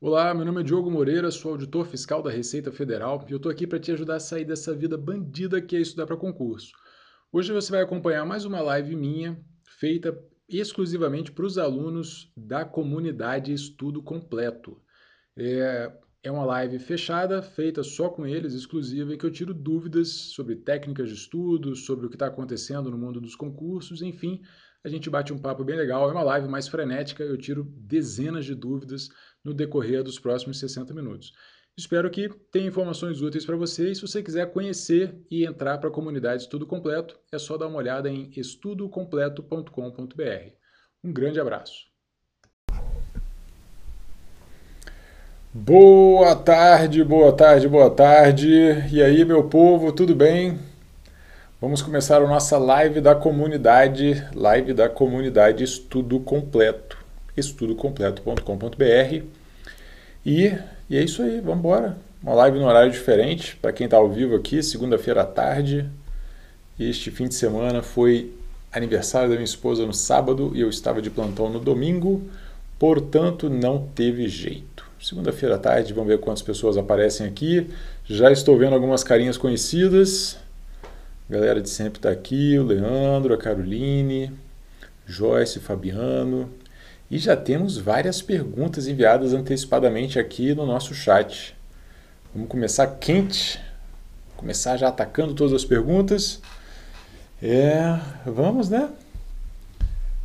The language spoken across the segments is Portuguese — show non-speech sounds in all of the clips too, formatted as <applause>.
Olá, meu nome é Diogo Moreira, sou auditor fiscal da Receita Federal e eu estou aqui para te ajudar a sair dessa vida bandida que é estudar para concurso. Hoje você vai acompanhar mais uma live minha feita exclusivamente para os alunos da comunidade Estudo Completo. É, é uma live fechada, feita só com eles, exclusiva, em que eu tiro dúvidas sobre técnicas de estudo, sobre o que está acontecendo no mundo dos concursos, enfim, a gente bate um papo bem legal. É uma live mais frenética, eu tiro dezenas de dúvidas no decorrer dos próximos 60 minutos. Espero que tenha informações úteis para você e se você quiser conhecer e entrar para a comunidade Estudo Completo, é só dar uma olhada em estudocompleto.com.br. Um grande abraço. Boa tarde, boa tarde, boa tarde. E aí, meu povo, tudo bem? Vamos começar a nossa live da comunidade, live da comunidade Estudo Completo, estudocompleto.com.br. E, e é isso aí, vamos embora. Uma live no horário diferente, para quem está ao vivo aqui, segunda-feira à tarde. Este fim de semana foi aniversário da minha esposa no sábado e eu estava de plantão no domingo, portanto não teve jeito. Segunda-feira à tarde, vamos ver quantas pessoas aparecem aqui. Já estou vendo algumas carinhas conhecidas. A galera de sempre está aqui, o Leandro, a Caroline, Joyce, Fabiano. E já temos várias perguntas enviadas antecipadamente aqui no nosso chat. Vamos começar quente, começar já atacando todas as perguntas. É, vamos, né?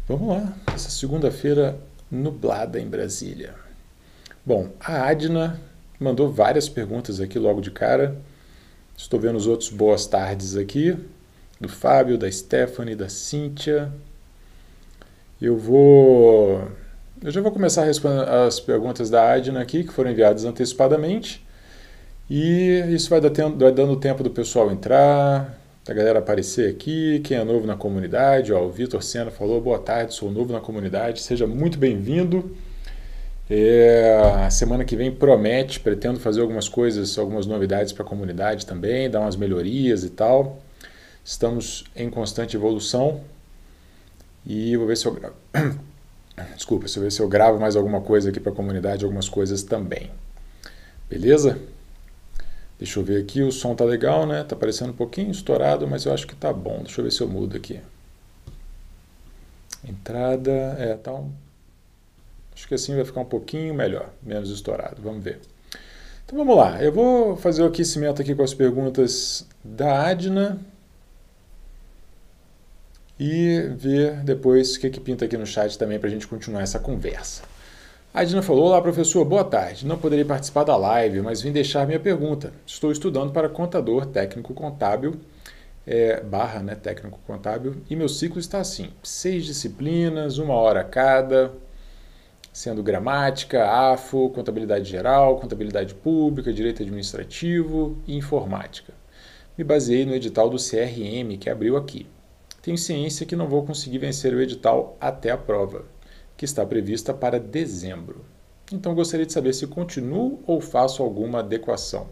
Vamos lá. Essa segunda-feira nublada em Brasília. Bom, a Adna mandou várias perguntas aqui logo de cara. Estou vendo os outros boas tardes aqui, do Fábio, da Stephanie, da Cíntia. Eu vou. Eu já vou começar a responder as perguntas da Adna aqui, que foram enviadas antecipadamente. E isso vai, vai dando tempo do pessoal entrar, da galera aparecer aqui, quem é novo na comunidade. Ó, o Vitor Sena falou: boa tarde, sou novo na comunidade, seja muito bem-vindo. É, a semana que vem promete, pretendo fazer algumas coisas, algumas novidades para a comunidade também, dar umas melhorias e tal. Estamos em constante evolução e vou ver se eu gravo. <coughs> Desculpa, se eu ver se eu gravo mais alguma coisa aqui para a comunidade, algumas coisas também. Beleza? Deixa eu ver aqui, o som tá legal, né? Tá parecendo um pouquinho estourado, mas eu acho que tá bom. Deixa eu ver se eu mudo aqui. Entrada, é, tá um Acho que assim vai ficar um pouquinho melhor, menos estourado. Vamos ver. Então vamos lá. Eu vou fazer o aquecimento aqui com as perguntas da Adna e ver depois o que, que pinta aqui no chat também para a gente continuar essa conversa. A Adna falou: Olá, professor, boa tarde. Não poderei participar da live, mas vim deixar minha pergunta. Estou estudando para contador técnico contábil, é, barra né, técnico contábil, e meu ciclo está assim: seis disciplinas, uma hora cada, sendo gramática, AFO, contabilidade geral, contabilidade pública, direito administrativo e informática. Me baseei no edital do CRM que abriu aqui. Tenho ciência que não vou conseguir vencer o edital até a prova, que está prevista para dezembro. Então gostaria de saber se continuo ou faço alguma adequação.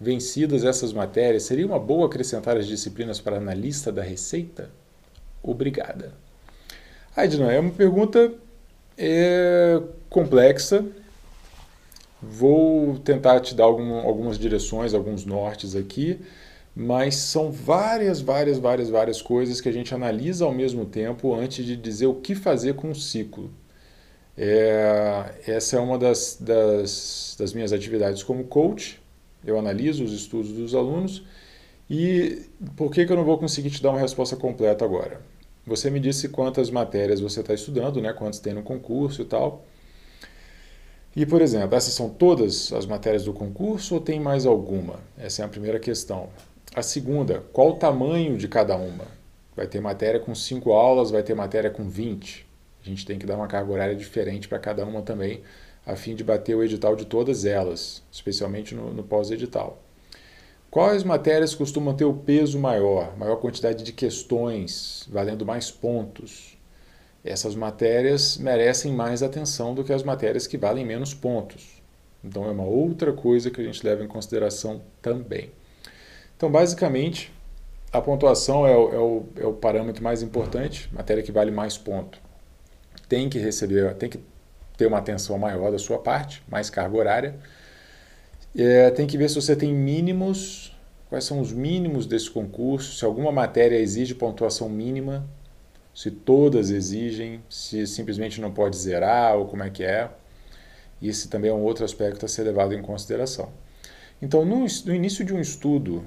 Vencidas essas matérias, seria uma boa acrescentar as disciplinas para analista da Receita? Obrigada. Edna, é uma pergunta é complexa. Vou tentar te dar algum, algumas direções, alguns nortes aqui, mas são várias, várias, várias, várias coisas que a gente analisa ao mesmo tempo antes de dizer o que fazer com o ciclo. É, essa é uma das, das, das minhas atividades como coach. Eu analiso os estudos dos alunos. E por que, que eu não vou conseguir te dar uma resposta completa agora? Você me disse quantas matérias você está estudando, né? quantas tem no concurso e tal. E, por exemplo, essas são todas as matérias do concurso ou tem mais alguma? Essa é a primeira questão. A segunda, qual o tamanho de cada uma? Vai ter matéria com 5 aulas, vai ter matéria com 20. A gente tem que dar uma carga horária diferente para cada uma também, a fim de bater o edital de todas elas, especialmente no, no pós-edital. Quais matérias costumam ter o peso maior, maior quantidade de questões, valendo mais pontos? Essas matérias merecem mais atenção do que as matérias que valem menos pontos. Então é uma outra coisa que a gente leva em consideração também. Então, basicamente, a pontuação é o, é o, é o parâmetro mais importante, matéria que vale mais ponto. Tem que receber, tem que ter uma atenção maior da sua parte, mais carga horária. É, tem que ver se você tem mínimos, quais são os mínimos desse concurso, se alguma matéria exige pontuação mínima, se todas exigem, se simplesmente não pode zerar ou como é que é. Esse também é um outro aspecto a ser levado em consideração. Então, no, no início de um estudo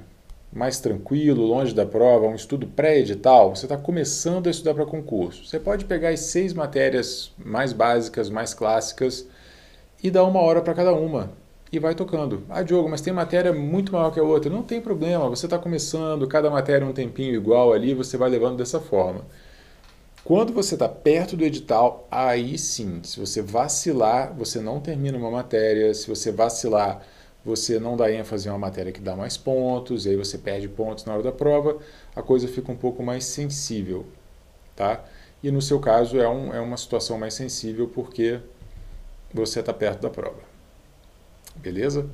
mais tranquilo, longe da prova, um estudo pré-edital, você está começando a estudar para concurso. Você pode pegar as seis matérias mais básicas, mais clássicas e dar uma hora para cada uma e vai tocando. Ah, Diogo, mas tem matéria muito maior que a outra. Não tem problema, você está começando, cada matéria um tempinho igual ali, você vai levando dessa forma. Quando você está perto do edital, aí sim, se você vacilar, você não termina uma matéria, se você vacilar, você não dá ênfase em uma matéria que dá mais pontos, e aí você perde pontos na hora da prova, a coisa fica um pouco mais sensível, tá? E no seu caso é, um, é uma situação mais sensível porque você está perto da prova. Beleza?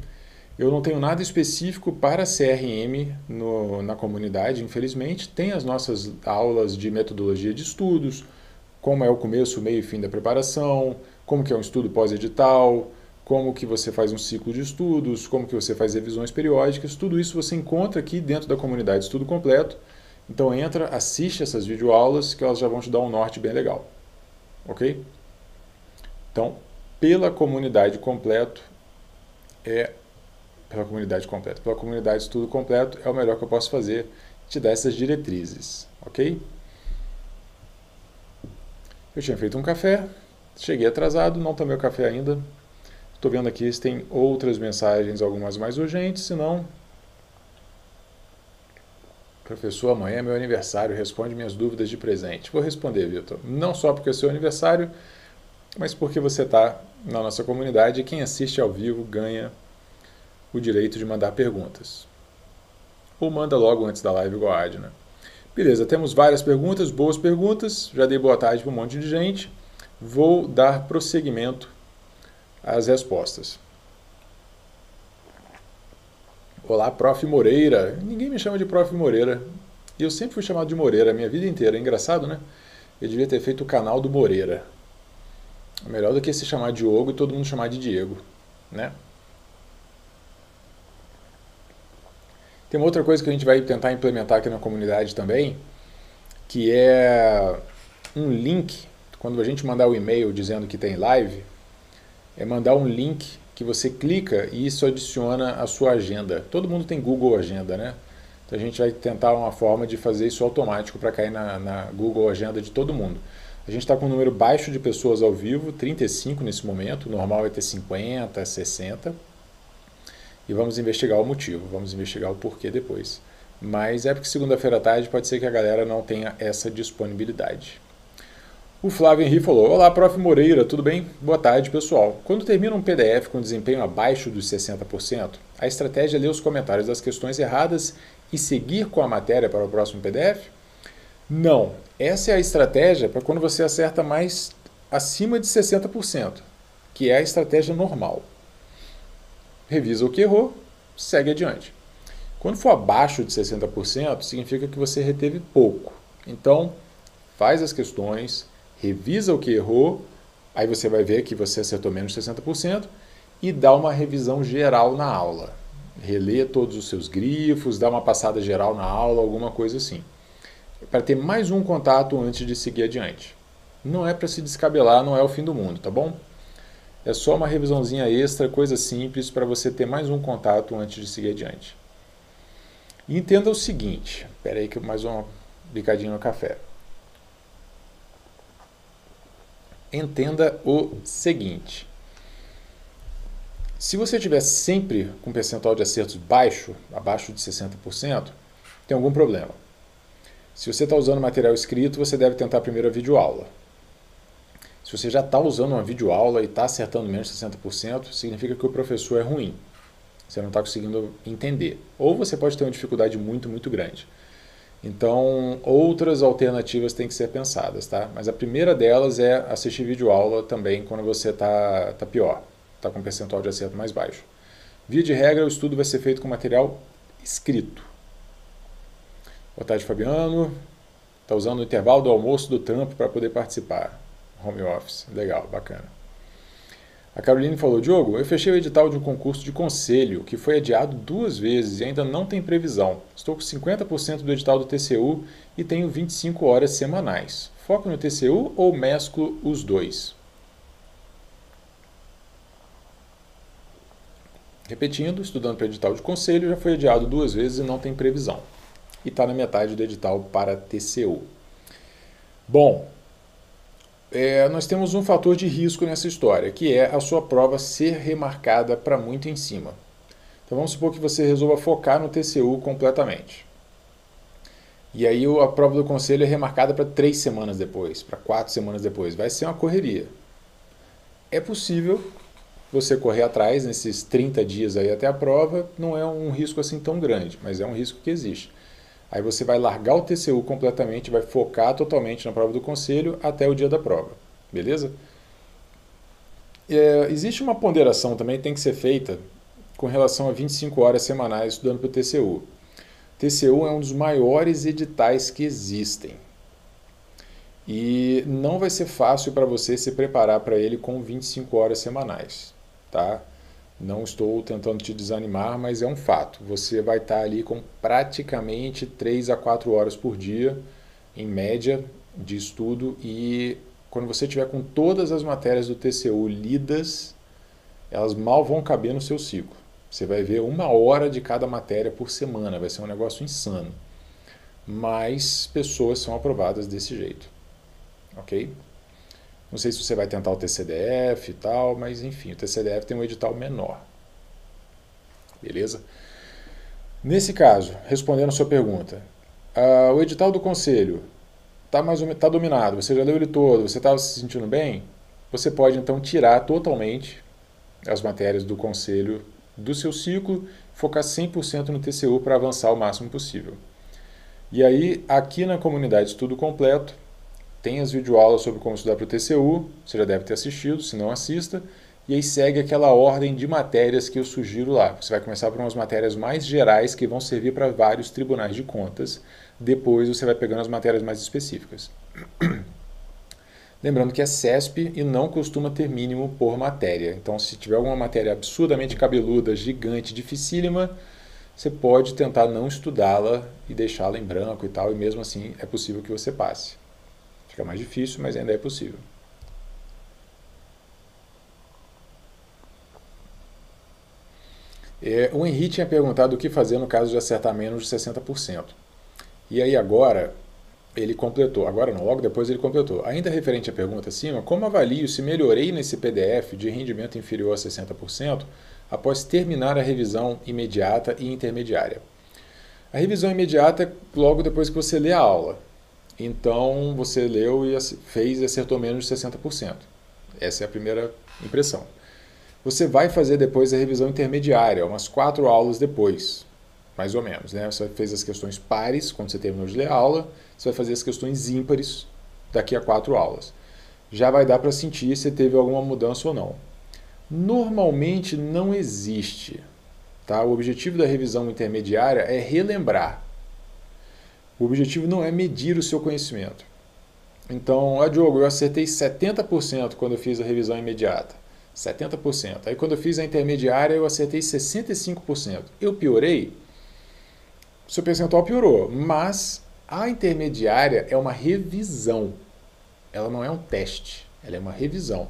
Eu não tenho nada específico para CRM no, na comunidade, infelizmente. Tem as nossas aulas de metodologia de estudos, como é o começo, meio e fim da preparação, como que é um estudo pós-edital, como que você faz um ciclo de estudos, como que você faz revisões periódicas, tudo isso você encontra aqui dentro da comunidade Estudo Completo. Então entra, assiste essas videoaulas que elas já vão te dar um norte bem legal. Ok? Então, pela comunidade completo é pela comunidade completa, pela comunidade Estudo Completo é o melhor que eu posso fazer, te dar essas diretrizes, ok? Eu tinha feito um café, cheguei atrasado, não tomei o café ainda, Estou vendo aqui se tem outras mensagens, algumas mais urgentes, se não... Professor, amanhã é meu aniversário, responde minhas dúvidas de presente. Vou responder, Vitor. Não só porque é seu aniversário, mas porque você está na nossa comunidade e quem assiste ao vivo ganha o direito de mandar perguntas. Ou manda logo antes da live igual a Adna. Beleza, temos várias perguntas, boas perguntas. Já dei boa tarde para um monte de gente. Vou dar prosseguimento as respostas. Olá, Prof. Moreira. Ninguém me chama de Prof. Moreira. E eu sempre fui chamado de Moreira a minha vida inteira. Engraçado, né? Eu devia ter feito o canal do Moreira. É melhor do que se chamar Diogo e todo mundo chamar de Diego, né? Tem uma outra coisa que a gente vai tentar implementar aqui na comunidade também, que é um link. Quando a gente mandar o um e-mail dizendo que tem live, é mandar um link que você clica e isso adiciona a sua agenda. Todo mundo tem Google Agenda, né? Então a gente vai tentar uma forma de fazer isso automático para cair na, na, Google Agenda de todo mundo. A gente está com um número baixo de pessoas ao vivo, 35 nesse momento, o normal é ter 50, 60. E vamos investigar o motivo, vamos investigar o porquê depois. Mas é porque segunda-feira à tarde pode ser que a galera não tenha essa disponibilidade. O Flávio Henrique falou: Olá, prof. Moreira, tudo bem? Boa tarde, pessoal. Quando termina um PDF com desempenho abaixo dos 60%, a estratégia é ler os comentários das questões erradas e seguir com a matéria para o próximo PDF? Não. Essa é a estratégia para quando você acerta mais acima de 60%, que é a estratégia normal. Revisa o que errou, segue adiante. Quando for abaixo de 60%, significa que você reteve pouco. Então, faz as questões, revisa o que errou, aí você vai ver que você acertou menos de 60% e dá uma revisão geral na aula. Relê todos os seus grifos, dá uma passada geral na aula, alguma coisa assim. Para ter mais um contato antes de seguir adiante. Não é para se descabelar, não é o fim do mundo, tá bom? É só uma revisãozinha extra, coisa simples, para você ter mais um contato antes de seguir adiante. E entenda o seguinte, espera aí que mais uma bicadinha no café. entenda o seguinte. Se você tiver sempre com um percentual de acertos baixo, abaixo de 60%, tem algum problema. Se você está usando material escrito, você deve tentar primeiro a videoaula. Se você já está usando uma videoaula e está acertando menos de 60%, significa que o professor é ruim. Você não está conseguindo entender. Ou você pode ter uma dificuldade muito, muito grande. Então, outras alternativas têm que ser pensadas, tá? Mas a primeira delas é assistir vídeo aula também quando você está tá pior, está com um percentual de acerto mais baixo. Via de regra, o estudo vai ser feito com material escrito. Boa tarde, Fabiano. Está usando o intervalo do almoço do trampo para poder participar. Home office. Legal, bacana. A Caroline falou: Diogo, eu fechei o edital de um concurso de conselho que foi adiado duas vezes e ainda não tem previsão. Estou com 50% do edital do TCU e tenho 25 horas semanais. Foco no TCU ou mesclo os dois? Repetindo, estudando para edital de conselho, já foi adiado duas vezes e não tem previsão. E está na metade do edital para TCU. Bom, é, nós temos um fator de risco nessa história, que é a sua prova ser remarcada para muito em cima. Então vamos supor que você resolva focar no TCU completamente. E aí a prova do conselho é remarcada para três semanas depois, para quatro semanas depois. Vai ser uma correria. É possível você correr atrás nesses 30 dias aí até a prova, não é um risco assim tão grande, mas é um risco que existe. Aí você vai largar o TCU completamente, vai focar totalmente na prova do conselho até o dia da prova, beleza? É, existe uma ponderação também que tem que ser feita com relação a 25 horas semanais estudando para o TCU. TCU é um dos maiores editais que existem. E não vai ser fácil para você se preparar para ele com 25 horas semanais, tá? Não estou tentando te desanimar, mas é um fato. Você vai estar ali com praticamente 3 a 4 horas por dia, em média, de estudo. E quando você tiver com todas as matérias do TCU lidas, elas mal vão caber no seu ciclo. Você vai ver uma hora de cada matéria por semana, vai ser um negócio insano. Mas pessoas são aprovadas desse jeito. Ok? Não sei se você vai tentar o TCDF e tal, mas enfim, o TCDF tem um edital menor. Beleza? Nesse caso, respondendo a sua pergunta, uh, o edital do conselho está tá dominado, você já leu ele todo, você está se sentindo bem? Você pode então tirar totalmente as matérias do conselho do seu ciclo, focar 100% no TCU para avançar o máximo possível. E aí, aqui na comunidade Estudo Completo, tem as videoaulas sobre como estudar para o TCU, você já deve ter assistido, se não assista, e aí segue aquela ordem de matérias que eu sugiro lá. Você vai começar por umas matérias mais gerais que vão servir para vários tribunais de contas, depois você vai pegando as matérias mais específicas. <clears throat> Lembrando que é CESP e não costuma ter mínimo por matéria. Então, se tiver alguma matéria absurdamente cabeluda, gigante, dificílima, você pode tentar não estudá-la e deixá-la em branco e tal, e mesmo assim é possível que você passe. Fica mais difícil, mas ainda é possível. É, o Henrique tinha perguntado o que fazer no caso de acertar menos de 60%. E aí agora ele completou, agora não, logo depois ele completou. Ainda referente à pergunta acima, como avalio se melhorei nesse PDF de rendimento inferior a 60% após terminar a revisão imediata e intermediária? A revisão imediata é logo depois que você lê a aula. Então você leu e fez e acertou menos de 60%. Essa é a primeira impressão. Você vai fazer depois a revisão intermediária, umas quatro aulas depois, mais ou menos. Né? Você fez as questões pares quando você terminou de ler a aula, você vai fazer as questões ímpares daqui a quatro aulas. Já vai dar para sentir se teve alguma mudança ou não. Normalmente não existe. Tá? O objetivo da revisão intermediária é relembrar o objetivo não é medir o seu conhecimento. Então, ah, Diogo, eu acertei 70% quando eu fiz a revisão imediata. 70%. Aí, quando eu fiz a intermediária, eu acertei 65%. Eu piorei? O seu percentual piorou, mas a intermediária é uma revisão. Ela não é um teste, ela é uma revisão.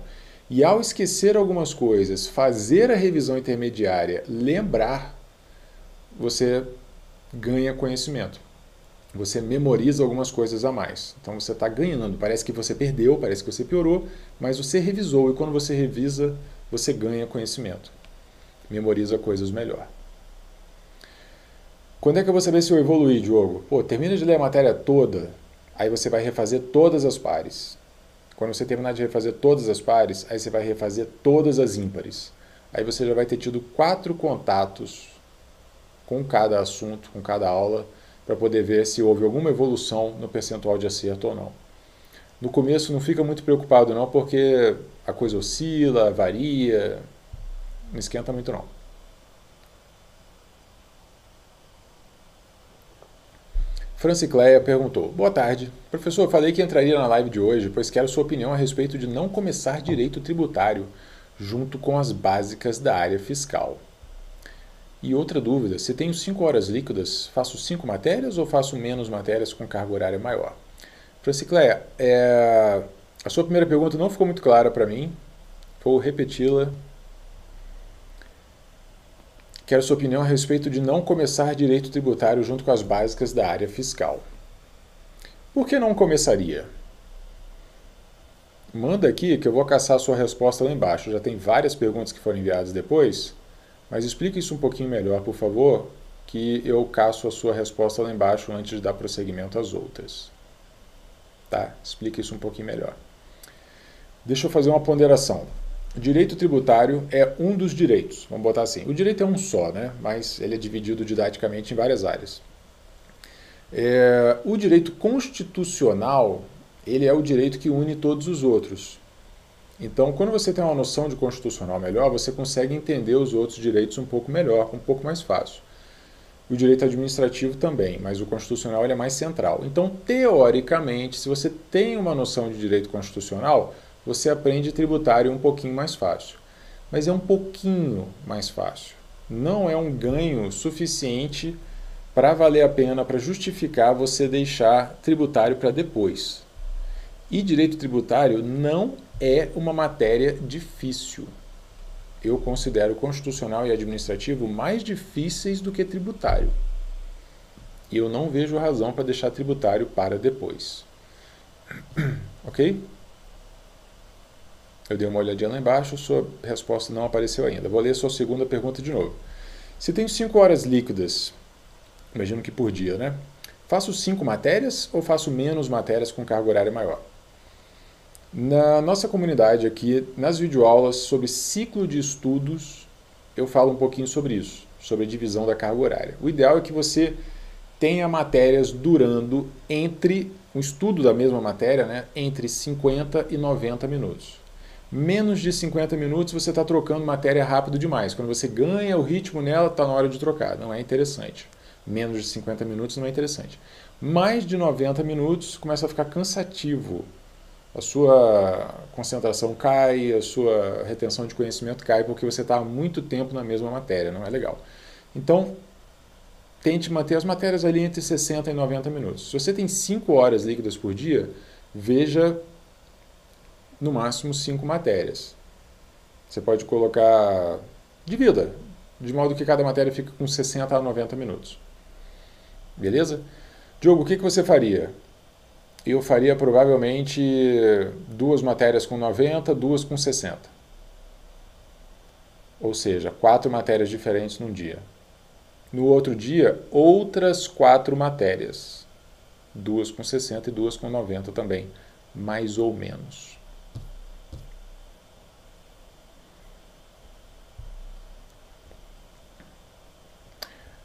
E ao esquecer algumas coisas, fazer a revisão intermediária, lembrar, você ganha conhecimento você memoriza algumas coisas a mais. Então você está ganhando. Parece que você perdeu, parece que você piorou, mas você revisou e quando você revisa, você ganha conhecimento. Memoriza coisas melhor. Quando é que eu vou saber se eu evoluí, Diogo? Pô, termina de ler a matéria toda, aí você vai refazer todas as pares. Quando você terminar de refazer todas as pares, aí você vai refazer todas as ímpares. Aí você já vai ter tido quatro contatos com cada assunto, com cada aula, para poder ver se houve alguma evolução no percentual de acerto ou não. No começo não fica muito preocupado não, porque a coisa oscila, varia, não esquenta muito não. Francicleia perguntou: Boa tarde. Professor, falei que entraria na live de hoje, pois quero sua opinião a respeito de não começar direito tributário junto com as básicas da área fiscal. E outra dúvida, se tenho 5 horas líquidas, faço 5 matérias ou faço menos matérias com carga horária maior? Francicléia, é... a sua primeira pergunta não ficou muito clara para mim, vou repeti-la. Quero sua opinião a respeito de não começar direito tributário junto com as básicas da área fiscal. Por que não começaria? Manda aqui que eu vou caçar a sua resposta lá embaixo. Já tem várias perguntas que foram enviadas depois, mas explique isso um pouquinho melhor, por favor, que eu caço a sua resposta lá embaixo antes de dar prosseguimento às outras. Tá? Explique isso um pouquinho melhor. Deixa eu fazer uma ponderação. Direito tributário é um dos direitos, vamos botar assim. O direito é um só, né? mas ele é dividido didaticamente em várias áreas. É, o direito constitucional ele é o direito que une todos os outros. Então, quando você tem uma noção de constitucional melhor, você consegue entender os outros direitos um pouco melhor, um pouco mais fácil. O direito administrativo também, mas o constitucional é mais central. Então, teoricamente, se você tem uma noção de direito constitucional, você aprende tributário um pouquinho mais fácil. Mas é um pouquinho mais fácil. Não é um ganho suficiente para valer a pena, para justificar você deixar tributário para depois. E direito tributário não é uma matéria difícil. Eu considero constitucional e administrativo mais difíceis do que tributário. E eu não vejo razão para deixar tributário para depois. <clears throat> ok? Eu dei uma olhadinha lá embaixo, sua resposta não apareceu ainda. Vou ler sua segunda pergunta de novo. Se tenho 5 horas líquidas, imagino que por dia, né? Faço 5 matérias ou faço menos matérias com carga horária maior? Na nossa comunidade aqui, nas videoaulas sobre ciclo de estudos, eu falo um pouquinho sobre isso, sobre a divisão da carga horária. O ideal é que você tenha matérias durando entre, um estudo da mesma matéria, né, entre 50 e 90 minutos. Menos de 50 minutos você está trocando matéria rápido demais. Quando você ganha o ritmo nela, está na hora de trocar. Não é interessante. Menos de 50 minutos não é interessante. Mais de 90 minutos começa a ficar cansativo a sua concentração cai, a sua retenção de conhecimento cai porque você está há muito tempo na mesma matéria, não é legal. Então, tente manter as matérias ali entre 60 e 90 minutos. Se você tem 5 horas líquidas por dia, veja no máximo 5 matérias. Você pode colocar, divida, de modo que cada matéria fique com 60 a 90 minutos. Beleza? Diogo, o que, que você faria? Eu faria provavelmente duas matérias com 90, duas com 60. Ou seja, quatro matérias diferentes num dia. No outro dia, outras quatro matérias. Duas com 60 e duas com 90 também, mais ou menos.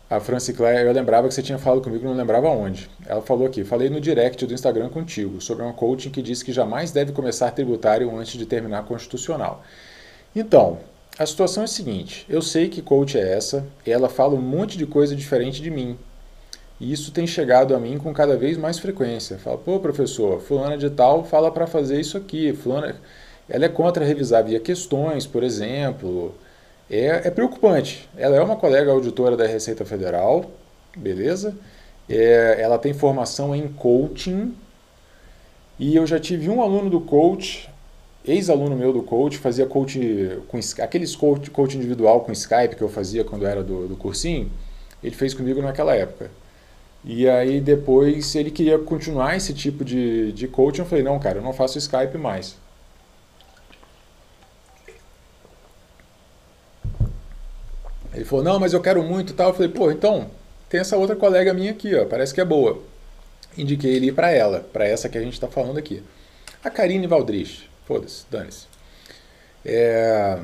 A Franci Claire, eu lembrava que você tinha falado comigo, não lembrava onde. Ela falou aqui, falei no direct do Instagram contigo, sobre uma coaching que disse que jamais deve começar tributário antes de terminar constitucional. Então, a situação é a seguinte, eu sei que coach é essa, ela fala um monte de coisa diferente de mim. E isso tem chegado a mim com cada vez mais frequência. Fala, pô, professor, fulana de tal fala para fazer isso aqui, fulana... Ela é contra revisar via questões, por exemplo, é, é preocupante. Ela é uma colega auditora da Receita Federal, beleza? É, ela tem formação em coaching e eu já tive um aluno do coach, ex-aluno meu do coach, fazia coach com aqueles coach, coach individual com Skype que eu fazia quando era do, do cursinho, ele fez comigo naquela época. E aí depois ele queria continuar esse tipo de, de coaching, eu falei, não, cara, eu não faço Skype mais. Ele falou, não, mas eu quero muito tal. Eu falei, pô, então, tem essa outra colega minha aqui, ó, parece que é boa. Indiquei ele para ela, para essa que a gente está falando aqui. A Karine Valdrich. Foda-se, dane-se. É...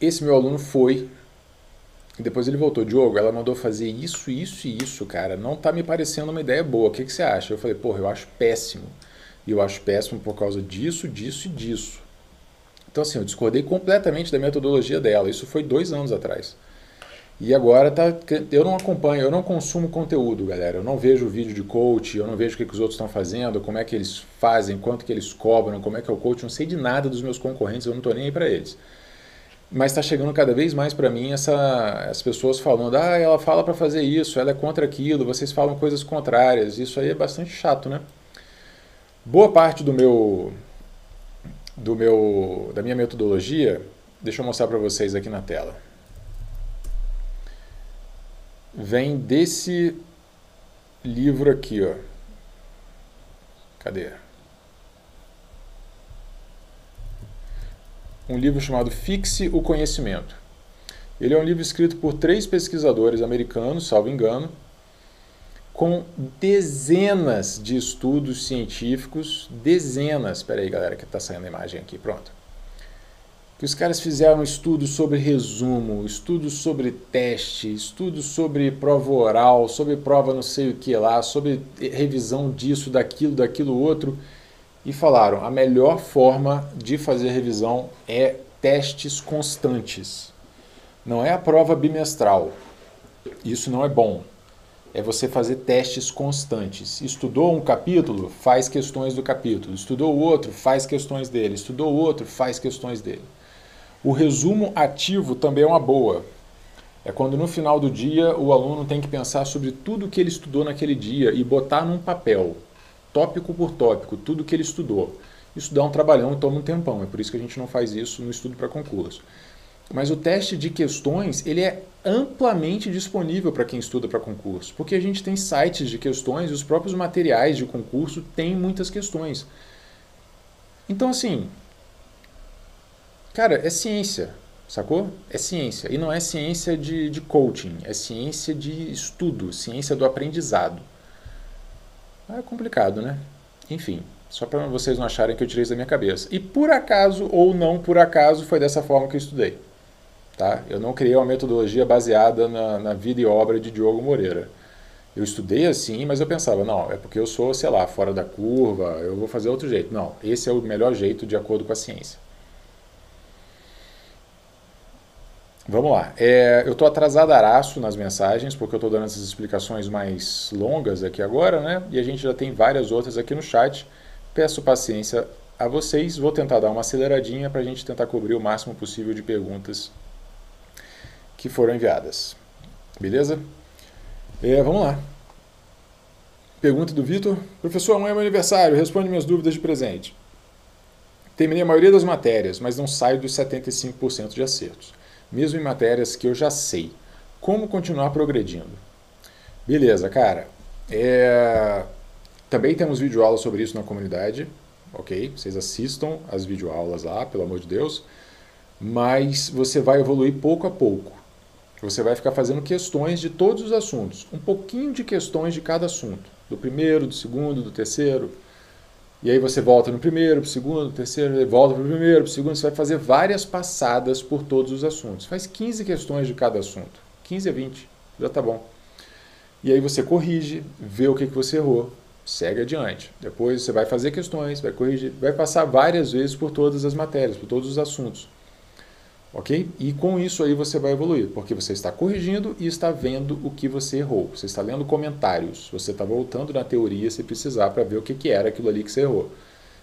Esse meu aluno foi. Depois ele voltou, Diogo, ela mandou fazer isso, isso e isso, cara. Não tá me parecendo uma ideia boa. O que, que você acha? Eu falei, porra, eu acho péssimo. E eu acho péssimo por causa disso, disso e disso. Então, assim, eu discordei completamente da metodologia dela. Isso foi dois anos atrás. E agora tá, eu não acompanho, eu não consumo conteúdo, galera. Eu não vejo vídeo de coach, eu não vejo o que, que os outros estão fazendo, como é que eles fazem, quanto que eles cobram, como é que é o coach. Eu não sei de nada dos meus concorrentes, eu não estou nem aí para eles. Mas está chegando cada vez mais para mim essa, as pessoas falando, ah, ela fala para fazer isso, ela é contra aquilo, vocês falam coisas contrárias. Isso aí é bastante chato, né? Boa parte do meu, do meu, da minha metodologia, deixa eu mostrar para vocês aqui na tela vem desse livro aqui, ó. Cadê? Um livro chamado Fixe o Conhecimento. Ele é um livro escrito por três pesquisadores americanos, salvo engano, com dezenas de estudos científicos, dezenas. Espera aí, galera, que está saindo a imagem aqui, pronto que os caras fizeram estudos sobre resumo, estudos sobre teste, estudos sobre prova oral, sobre prova não sei o que lá, sobre revisão disso, daquilo, daquilo outro, e falaram: a melhor forma de fazer revisão é testes constantes. Não é a prova bimestral. Isso não é bom. É você fazer testes constantes. Estudou um capítulo, faz questões do capítulo. Estudou o outro, faz questões dele. Estudou outro, faz questões dele. O resumo ativo também é uma boa. É quando no final do dia o aluno tem que pensar sobre tudo que ele estudou naquele dia e botar num papel, tópico por tópico, tudo que ele estudou. Isso dá um trabalhão e toma um tempão, é por isso que a gente não faz isso no estudo para concurso. Mas o teste de questões ele é amplamente disponível para quem estuda para concurso, porque a gente tem sites de questões e os próprios materiais de concurso têm muitas questões. Então, assim, Cara, é ciência, sacou? É ciência. E não é ciência de, de coaching, é ciência de estudo, ciência do aprendizado. É complicado, né? Enfim, só para vocês não acharem que eu tirei isso da minha cabeça. E por acaso ou não por acaso foi dessa forma que eu estudei. Tá? Eu não criei uma metodologia baseada na, na vida e obra de Diogo Moreira. Eu estudei assim, mas eu pensava, não, é porque eu sou, sei lá, fora da curva, eu vou fazer outro jeito. Não, esse é o melhor jeito de acordo com a ciência. Vamos lá. É, eu estou atrasadaço nas mensagens, porque eu estou dando essas explicações mais longas aqui agora, né? E a gente já tem várias outras aqui no chat. Peço paciência a vocês. Vou tentar dar uma aceleradinha para a gente tentar cobrir o máximo possível de perguntas que foram enviadas. Beleza? É, vamos lá. Pergunta do Vitor. Professor, amanhã é meu aniversário. Responde minhas dúvidas de presente. Terminei a maioria das matérias, mas não saio dos 75% de acertos mesmo em matérias que eu já sei. Como continuar progredindo? Beleza, cara. É... Também temos videoaulas sobre isso na comunidade, ok? Vocês assistam as videoaulas lá, pelo amor de Deus. Mas você vai evoluir pouco a pouco. Você vai ficar fazendo questões de todos os assuntos, um pouquinho de questões de cada assunto, do primeiro, do segundo, do terceiro, e aí você volta no primeiro, para o segundo, terceiro, volta para o primeiro, para o segundo. Você vai fazer várias passadas por todos os assuntos. Faz 15 questões de cada assunto. 15 a 20, já está bom. E aí você corrige, vê o que, que você errou, segue adiante. Depois você vai fazer questões, vai corrigir, vai passar várias vezes por todas as matérias, por todos os assuntos. Ok? E com isso aí você vai evoluir, porque você está corrigindo e está vendo o que você errou. Você está lendo comentários, você está voltando na teoria se precisar para ver o que, que era aquilo ali que você errou.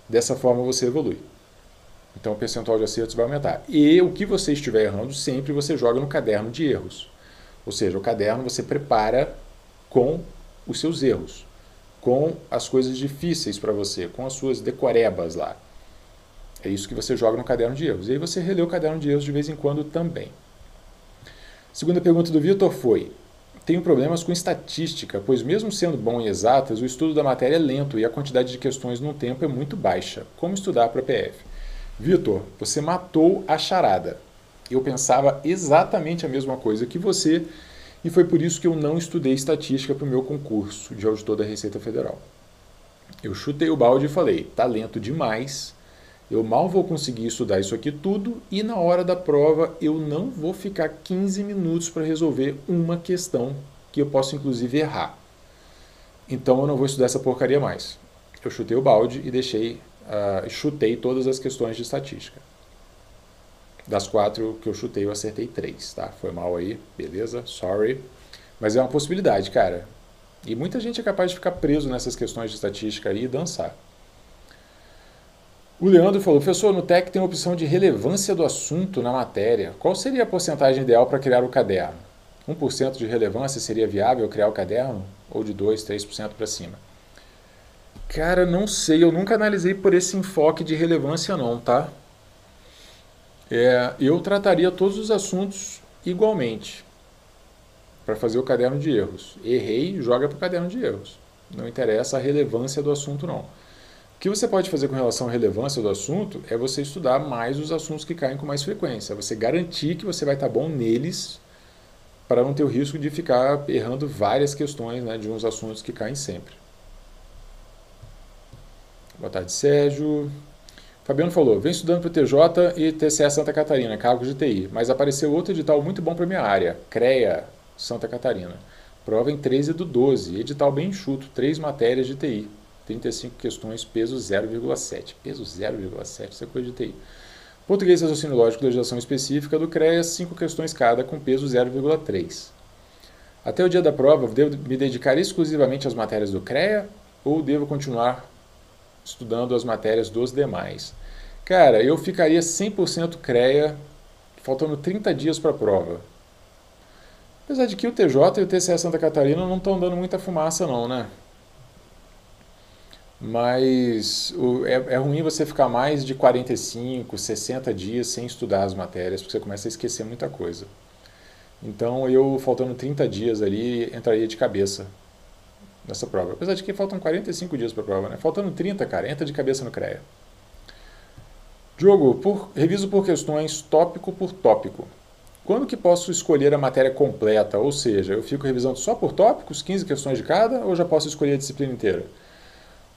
Dessa forma você evolui. Então o percentual de acertos vai aumentar. E o que você estiver errando, sempre você joga no caderno de erros. Ou seja, o caderno você prepara com os seus erros, com as coisas difíceis para você, com as suas decorebas lá. É isso que você joga no caderno de erros. E aí você relê o caderno de erros de vez em quando também. Segunda pergunta do Vitor foi: Tenho problemas com estatística, pois, mesmo sendo bom em exatas, o estudo da matéria é lento e a quantidade de questões no tempo é muito baixa. Como estudar para PF? Vitor, você matou a charada. Eu pensava exatamente a mesma coisa que você e foi por isso que eu não estudei estatística para o meu concurso de auditor da Receita Federal. Eu chutei o balde e falei: tá lento demais eu mal vou conseguir estudar isso aqui tudo e na hora da prova eu não vou ficar 15 minutos para resolver uma questão que eu posso inclusive errar. Então eu não vou estudar essa porcaria mais. Eu chutei o balde e deixei, uh, chutei todas as questões de estatística. Das quatro que eu chutei, eu acertei três, tá? Foi mal aí, beleza? Sorry. Mas é uma possibilidade, cara. E muita gente é capaz de ficar preso nessas questões de estatística aí e dançar. O Leandro falou, professor, no TEC tem a opção de relevância do assunto na matéria. Qual seria a porcentagem ideal para criar o caderno? 1% de relevância seria viável criar o caderno? Ou de 2, 3% para cima? Cara, não sei, eu nunca analisei por esse enfoque de relevância não, tá? É, eu trataria todos os assuntos igualmente para fazer o caderno de erros. Errei, joga para o caderno de erros. Não interessa a relevância do assunto não. O que você pode fazer com relação à relevância do assunto é você estudar mais os assuntos que caem com mais frequência. Você garantir que você vai estar bom neles para não ter o risco de ficar errando várias questões né, de uns assuntos que caem sempre. Boa tarde, Sérgio. Fabiano falou, vem estudando para o TJ e TCE Santa Catarina, cargos de TI, mas apareceu outro edital muito bom para minha área, CREA Santa Catarina. Prova em 13 do 12, edital bem enxuto, três matérias de TI. 35 questões, peso 0,7. Peso 0,7, isso é coisa de TI. Português, raciocínio lógico, legislação específica do CREA, 5 questões cada, com peso 0,3. Até o dia da prova, devo me dedicar exclusivamente às matérias do CREA ou devo continuar estudando as matérias dos demais? Cara, eu ficaria 100% CREA, faltando 30 dias para a prova. Apesar de que o TJ e o TCE Santa Catarina não estão dando muita fumaça não, né? Mas o, é, é, ruim você ficar mais de 45, 60 dias sem estudar as matérias, porque você começa a esquecer muita coisa. Então eu, faltando 30 dias ali, entraria de cabeça nessa prova. Apesar de que faltam 45 dias para a prova, né? Faltando 30, cara, entra de cabeça no CREA. Diogo, por, reviso por questões tópico por tópico. Quando que posso escolher a matéria completa? Ou seja, eu fico revisando só por tópicos, 15 questões de cada, ou já posso escolher a disciplina inteira?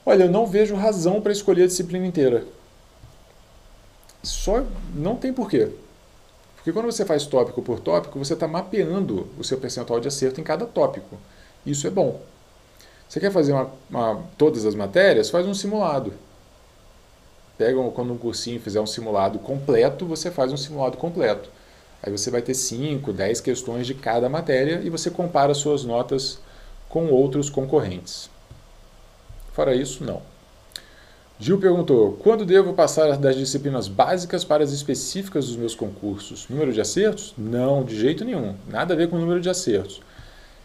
Olha, eu não vejo razão para escolher a disciplina inteira. Só não tem porquê. Porque quando você faz tópico por tópico, você está mapeando o seu percentual de acerto em cada tópico. Isso é bom. Você quer fazer uma, uma, todas as matérias? Faz um simulado. Pega quando um cursinho fizer um simulado completo, você faz um simulado completo. Aí você vai ter 5, 10 questões de cada matéria e você compara suas notas com outros concorrentes. Fora isso, não. Gil perguntou: quando devo passar das disciplinas básicas para as específicas dos meus concursos? Número de acertos? Não, de jeito nenhum. Nada a ver com o número de acertos.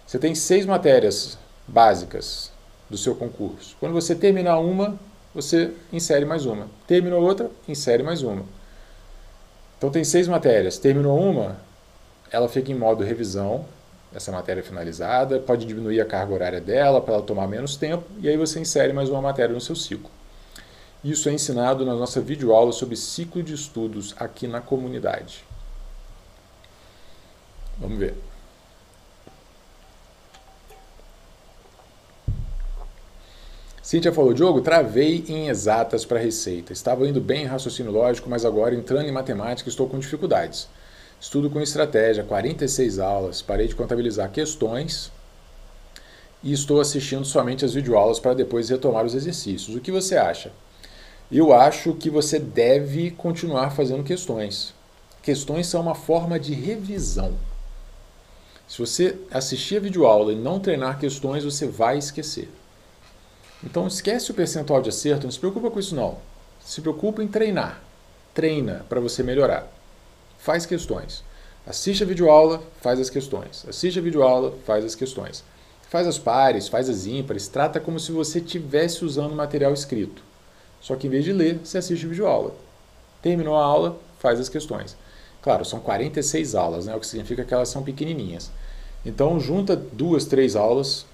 Você tem seis matérias básicas do seu concurso. Quando você terminar uma, você insere mais uma. Terminou outra, insere mais uma. Então tem seis matérias. Terminou uma, ela fica em modo revisão, essa matéria finalizada, pode diminuir a carga horária dela para ela tomar menos tempo, e aí você insere mais uma matéria no seu ciclo. Isso é ensinado na nossa videoaula sobre ciclo de estudos aqui na comunidade. Vamos ver. Cíntia falou, Diogo, travei em exatas para receita. Estava indo bem em raciocínio lógico, mas agora entrando em matemática estou com dificuldades. Estudo com estratégia, 46 aulas, parei de contabilizar questões e estou assistindo somente as videoaulas para depois retomar os exercícios. O que você acha? Eu acho que você deve continuar fazendo questões. Questões são uma forma de revisão. Se você assistir a videoaula e não treinar questões, você vai esquecer. Então esquece o percentual de acerto, não se preocupa com isso não. Se preocupa em treinar. Treina para você melhorar faz questões. Assiste a videoaula, faz as questões. Assiste a videoaula, faz as questões. Faz as pares, faz as ímpares, trata como se você estivesse usando material escrito. Só que em vez de ler, você assiste a videoaula. Terminou a aula, faz as questões. Claro, são 46 aulas, né? o que significa que elas são pequenininhas. Então, junta duas, três aulas.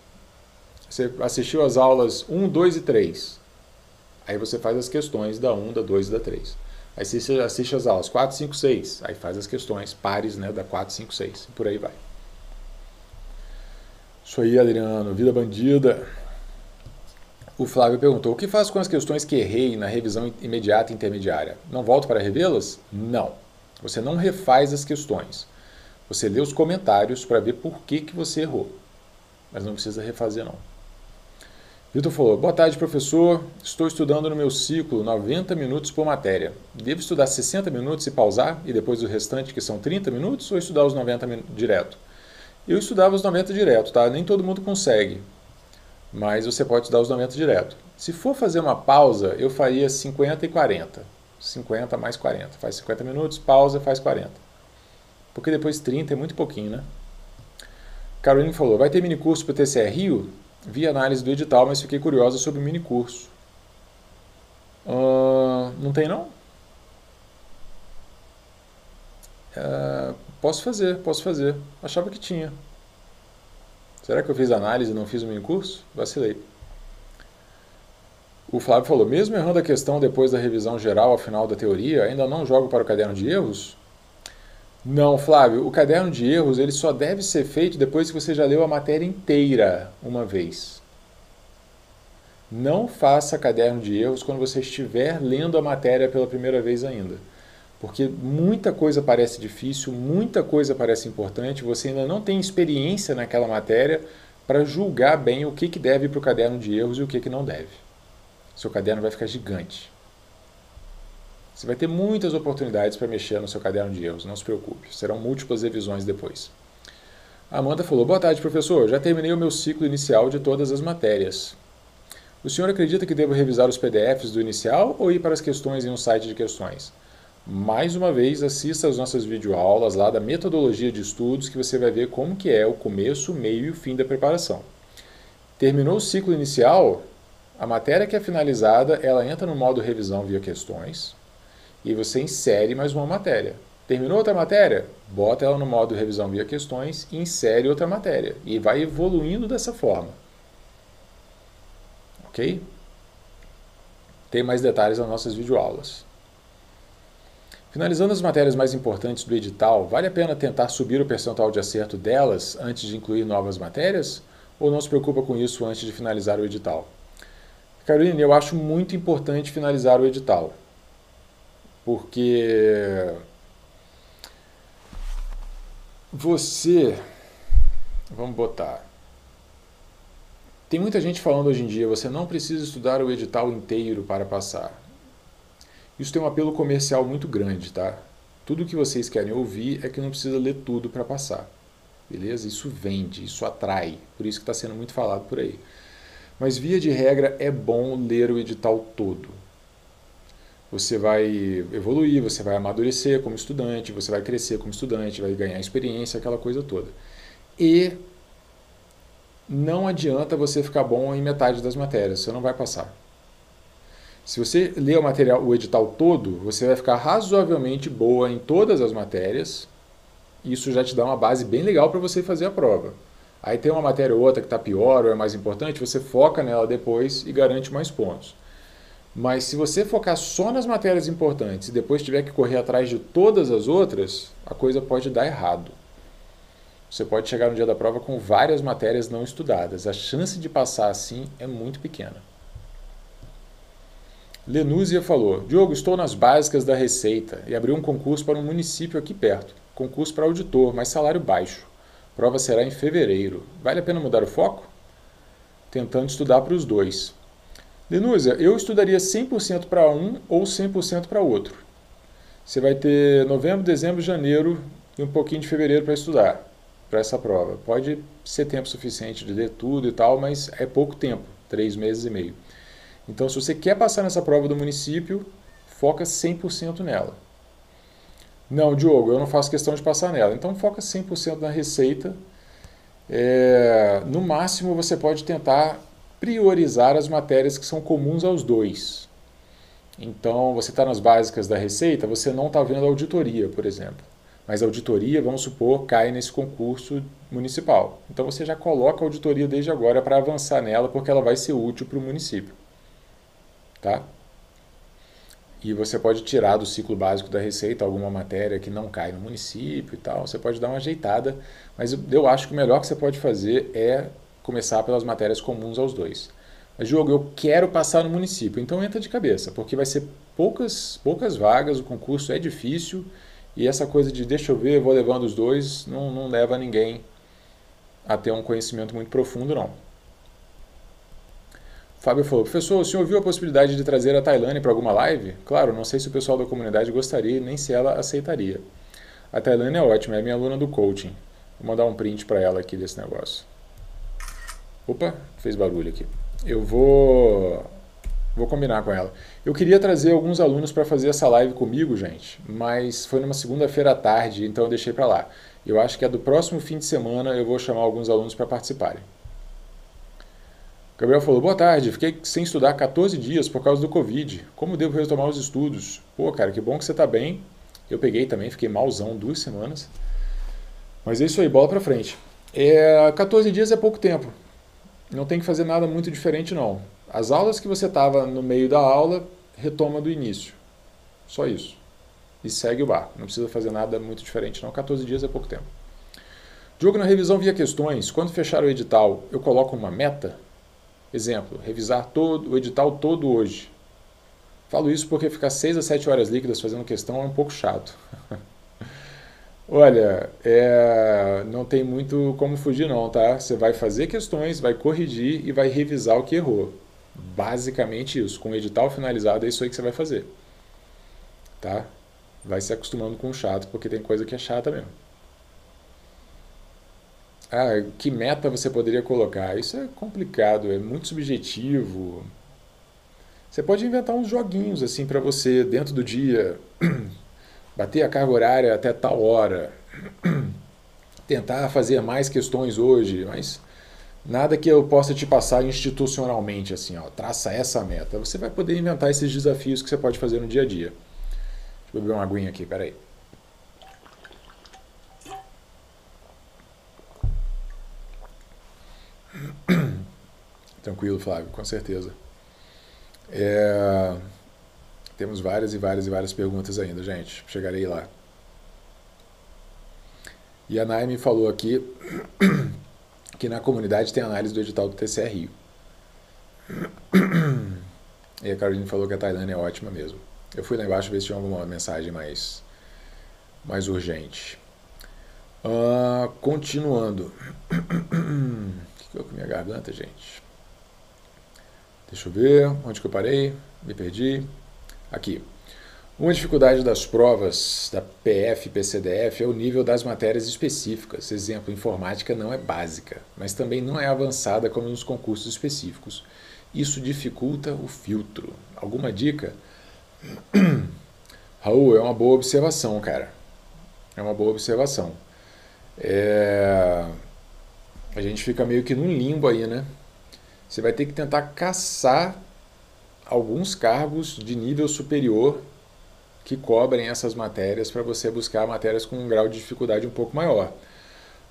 Você assistiu as aulas 1, 2 e 3. Aí você faz as questões da 1, da 2 e da 3. Aí você assiste as aulas 4, 5, 6. Aí faz as questões pares né, da 4, 5, 6. E por aí vai. Isso aí, Adriano. Vida bandida. O Flávio perguntou: o que faço com as questões que errei na revisão imediata e intermediária? Não volto para revê-las? Não. Você não refaz as questões. Você lê os comentários para ver por que, que você errou. Mas não precisa refazer, não. Vitor falou: Boa tarde, professor. Estou estudando no meu ciclo 90 minutos por matéria. Devo estudar 60 minutos e pausar, e depois o restante, que são 30 minutos, ou estudar os 90 minutos direto? Eu estudava os 90 direto, tá? Nem todo mundo consegue, mas você pode estudar os 90 direto. Se for fazer uma pausa, eu faria 50 e 40. 50 mais 40. Faz 50 minutos, pausa, faz 40. Porque depois 30 é muito pouquinho, né? Caroline falou: Vai ter mini curso para o TCR Rio? Vi análise do edital, mas fiquei curiosa sobre o mini curso. Uh, não tem não? Uh, posso fazer, posso fazer. Achava que tinha. Será que eu fiz análise e não fiz o mini curso? Vacilei. O Flávio falou: mesmo errando a questão depois da revisão geral ao final da teoria, ainda não jogo para o caderno de erros? Não, Flávio, o caderno de erros ele só deve ser feito depois que você já leu a matéria inteira uma vez. Não faça caderno de erros quando você estiver lendo a matéria pela primeira vez ainda. Porque muita coisa parece difícil, muita coisa parece importante, você ainda não tem experiência naquela matéria para julgar bem o que, que deve para o caderno de erros e o que, que não deve. Seu caderno vai ficar gigante. Você vai ter muitas oportunidades para mexer no seu caderno de erros, não se preocupe. Serão múltiplas revisões depois. Amanda falou: Boa tarde, professor. Já terminei o meu ciclo inicial de todas as matérias. O senhor acredita que devo revisar os PDFs do inicial ou ir para as questões em um site de questões? Mais uma vez, assista às nossas videoaulas lá da metodologia de estudos que você vai ver como que é o começo, o meio e o fim da preparação. Terminou o ciclo inicial, a matéria que é finalizada, ela entra no modo revisão via questões e você insere mais uma matéria. Terminou outra matéria? Bota ela no modo revisão via questões e insere outra matéria. E vai evoluindo dessa forma. Ok? Tem mais detalhes nas nossas videoaulas. Finalizando as matérias mais importantes do edital, vale a pena tentar subir o percentual de acerto delas antes de incluir novas matérias? Ou não se preocupa com isso antes de finalizar o edital? Caroline, eu acho muito importante finalizar o edital porque você, vamos botar, tem muita gente falando hoje em dia, você não precisa estudar o edital inteiro para passar. Isso tem um apelo comercial muito grande, tá? Tudo que vocês querem ouvir é que não precisa ler tudo para passar. Beleza? Isso vende, isso atrai. Por isso que está sendo muito falado por aí. Mas, via de regra, é bom ler o edital todo você vai evoluir, você vai amadurecer como estudante, você vai crescer como estudante, vai ganhar experiência, aquela coisa toda. E não adianta você ficar bom em metade das matérias, você não vai passar. Se você ler o material, o edital todo, você vai ficar razoavelmente boa em todas as matérias. Isso já te dá uma base bem legal para você fazer a prova. Aí tem uma matéria ou outra que está pior ou é mais importante, você foca nela depois e garante mais pontos. Mas se você focar só nas matérias importantes e depois tiver que correr atrás de todas as outras, a coisa pode dar errado. Você pode chegar no dia da prova com várias matérias não estudadas. A chance de passar assim é muito pequena. Lenúzia falou: Diogo, estou nas básicas da Receita e abri um concurso para um município aqui perto. Concurso para auditor, mas salário baixo. Prova será em fevereiro. Vale a pena mudar o foco? Tentando estudar para os dois. Denúzia, eu estudaria 100% para um ou 100% para outro. Você vai ter novembro, dezembro, janeiro e um pouquinho de fevereiro para estudar para essa prova. Pode ser tempo suficiente de ler tudo e tal, mas é pouco tempo, três meses e meio. Então, se você quer passar nessa prova do município, foca 100% nela. Não, Diogo, eu não faço questão de passar nela. Então, foca 100% na receita. É, no máximo, você pode tentar priorizar as matérias que são comuns aos dois. Então, você está nas básicas da Receita, você não está vendo auditoria, por exemplo. Mas a auditoria, vamos supor, cai nesse concurso municipal. Então, você já coloca a auditoria desde agora para avançar nela, porque ela vai ser útil para o município. Tá? E você pode tirar do ciclo básico da Receita alguma matéria que não cai no município e tal. Você pode dar uma ajeitada, mas eu acho que o melhor que você pode fazer é começar pelas matérias comuns aos dois. Mas, Diogo, eu quero passar no município, então entra de cabeça, porque vai ser poucas, poucas vagas, o concurso é difícil e essa coisa de deixa eu ver, vou levando os dois, não, não leva ninguém a ter um conhecimento muito profundo, não. Fábio falou, professor, o senhor viu a possibilidade de trazer a Tailane para alguma live? Claro, não sei se o pessoal da comunidade gostaria, nem se ela aceitaria. A Tailane é ótima, é minha aluna do coaching. Vou mandar um print para ela aqui desse negócio. Opa, fez barulho aqui. Eu vou vou combinar com ela. Eu queria trazer alguns alunos para fazer essa live comigo, gente, mas foi numa segunda-feira à tarde, então eu deixei para lá. Eu acho que é do próximo fim de semana eu vou chamar alguns alunos para participarem. Gabriel falou: Boa tarde, fiquei sem estudar 14 dias por causa do Covid. Como devo retomar os estudos? Pô, cara, que bom que você está bem. Eu peguei também, fiquei malzão duas semanas. Mas é isso aí, bola para frente. É, 14 dias é pouco tempo. Não tem que fazer nada muito diferente, não. As aulas que você estava no meio da aula, retoma do início. Só isso. E segue o barco. Não precisa fazer nada muito diferente, não. 14 dias é pouco tempo. Diogo, na revisão via questões, quando fechar o edital, eu coloco uma meta? Exemplo, revisar todo, o edital todo hoje. Falo isso porque ficar 6 a 7 horas líquidas fazendo questão é um pouco chato. <laughs> Olha, é, não tem muito como fugir não, tá? Você vai fazer questões, vai corrigir e vai revisar o que errou. Basicamente isso. Com o edital finalizado é isso aí que você vai fazer. Tá? Vai se acostumando com o chato, porque tem coisa que é chata mesmo. Ah, que meta você poderia colocar? Isso é complicado, é muito subjetivo. Você pode inventar uns joguinhos assim para você dentro do dia, <clears throat> bater a carga horária até tal hora, tentar fazer mais questões hoje, mas nada que eu possa te passar institucionalmente assim, ó, traça essa meta. Você vai poder inventar esses desafios que você pode fazer no dia a dia. Deixa eu beber uma aguinha aqui, peraí. <coughs> Tranquilo, Flávio, com certeza. É... Temos várias e várias e várias perguntas ainda, gente. Chegarei lá. E a Naime falou aqui <clears throat> que na comunidade tem análise do edital do TCR Rio. <clears throat> E a Caroline falou que a Tailândia é ótima mesmo. Eu fui lá embaixo ver se tinha alguma mensagem mais, mais urgente. Uh, continuando. <clears throat> O que eu com minha garganta, gente? Deixa eu ver. Onde que eu parei? Me perdi. Aqui. Uma dificuldade das provas da PF e PCDF é o nível das matérias específicas. Exemplo, informática não é básica, mas também não é avançada como nos concursos específicos. Isso dificulta o filtro. Alguma dica? <clears throat> Raul, é uma boa observação, cara. É uma boa observação. É... A gente fica meio que num limbo aí, né? Você vai ter que tentar caçar alguns cargos de nível superior que cobrem essas matérias para você buscar matérias com um grau de dificuldade um pouco maior.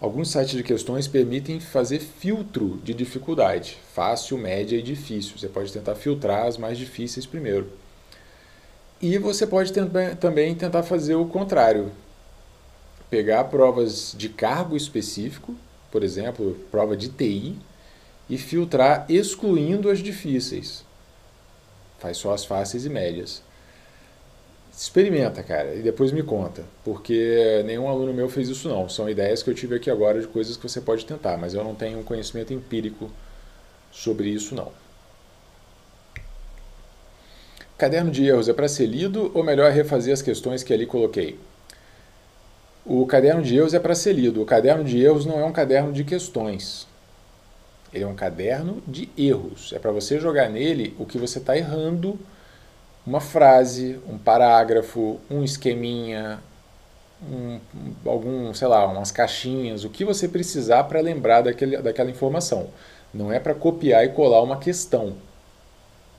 Alguns sites de questões permitem fazer filtro de dificuldade, fácil, média e difícil. Você pode tentar filtrar as mais difíceis primeiro. E você pode também tentar fazer o contrário. Pegar provas de cargo específico, por exemplo, prova de TI, e filtrar excluindo as difíceis. Faz só as fáceis e médias. Experimenta, cara, e depois me conta, porque nenhum aluno meu fez isso não. São ideias que eu tive aqui agora de coisas que você pode tentar, mas eu não tenho um conhecimento empírico sobre isso não. Caderno de erros é para ser lido ou melhor refazer as questões que ali coloquei? O caderno de erros é para ser lido. O caderno de erros não é um caderno de questões. Ele é um caderno de erros. É para você jogar nele o que você está errando, uma frase, um parágrafo, um esqueminha, um, algum, sei lá, umas caixinhas, o que você precisar para lembrar daquele, daquela informação. Não é para copiar e colar uma questão.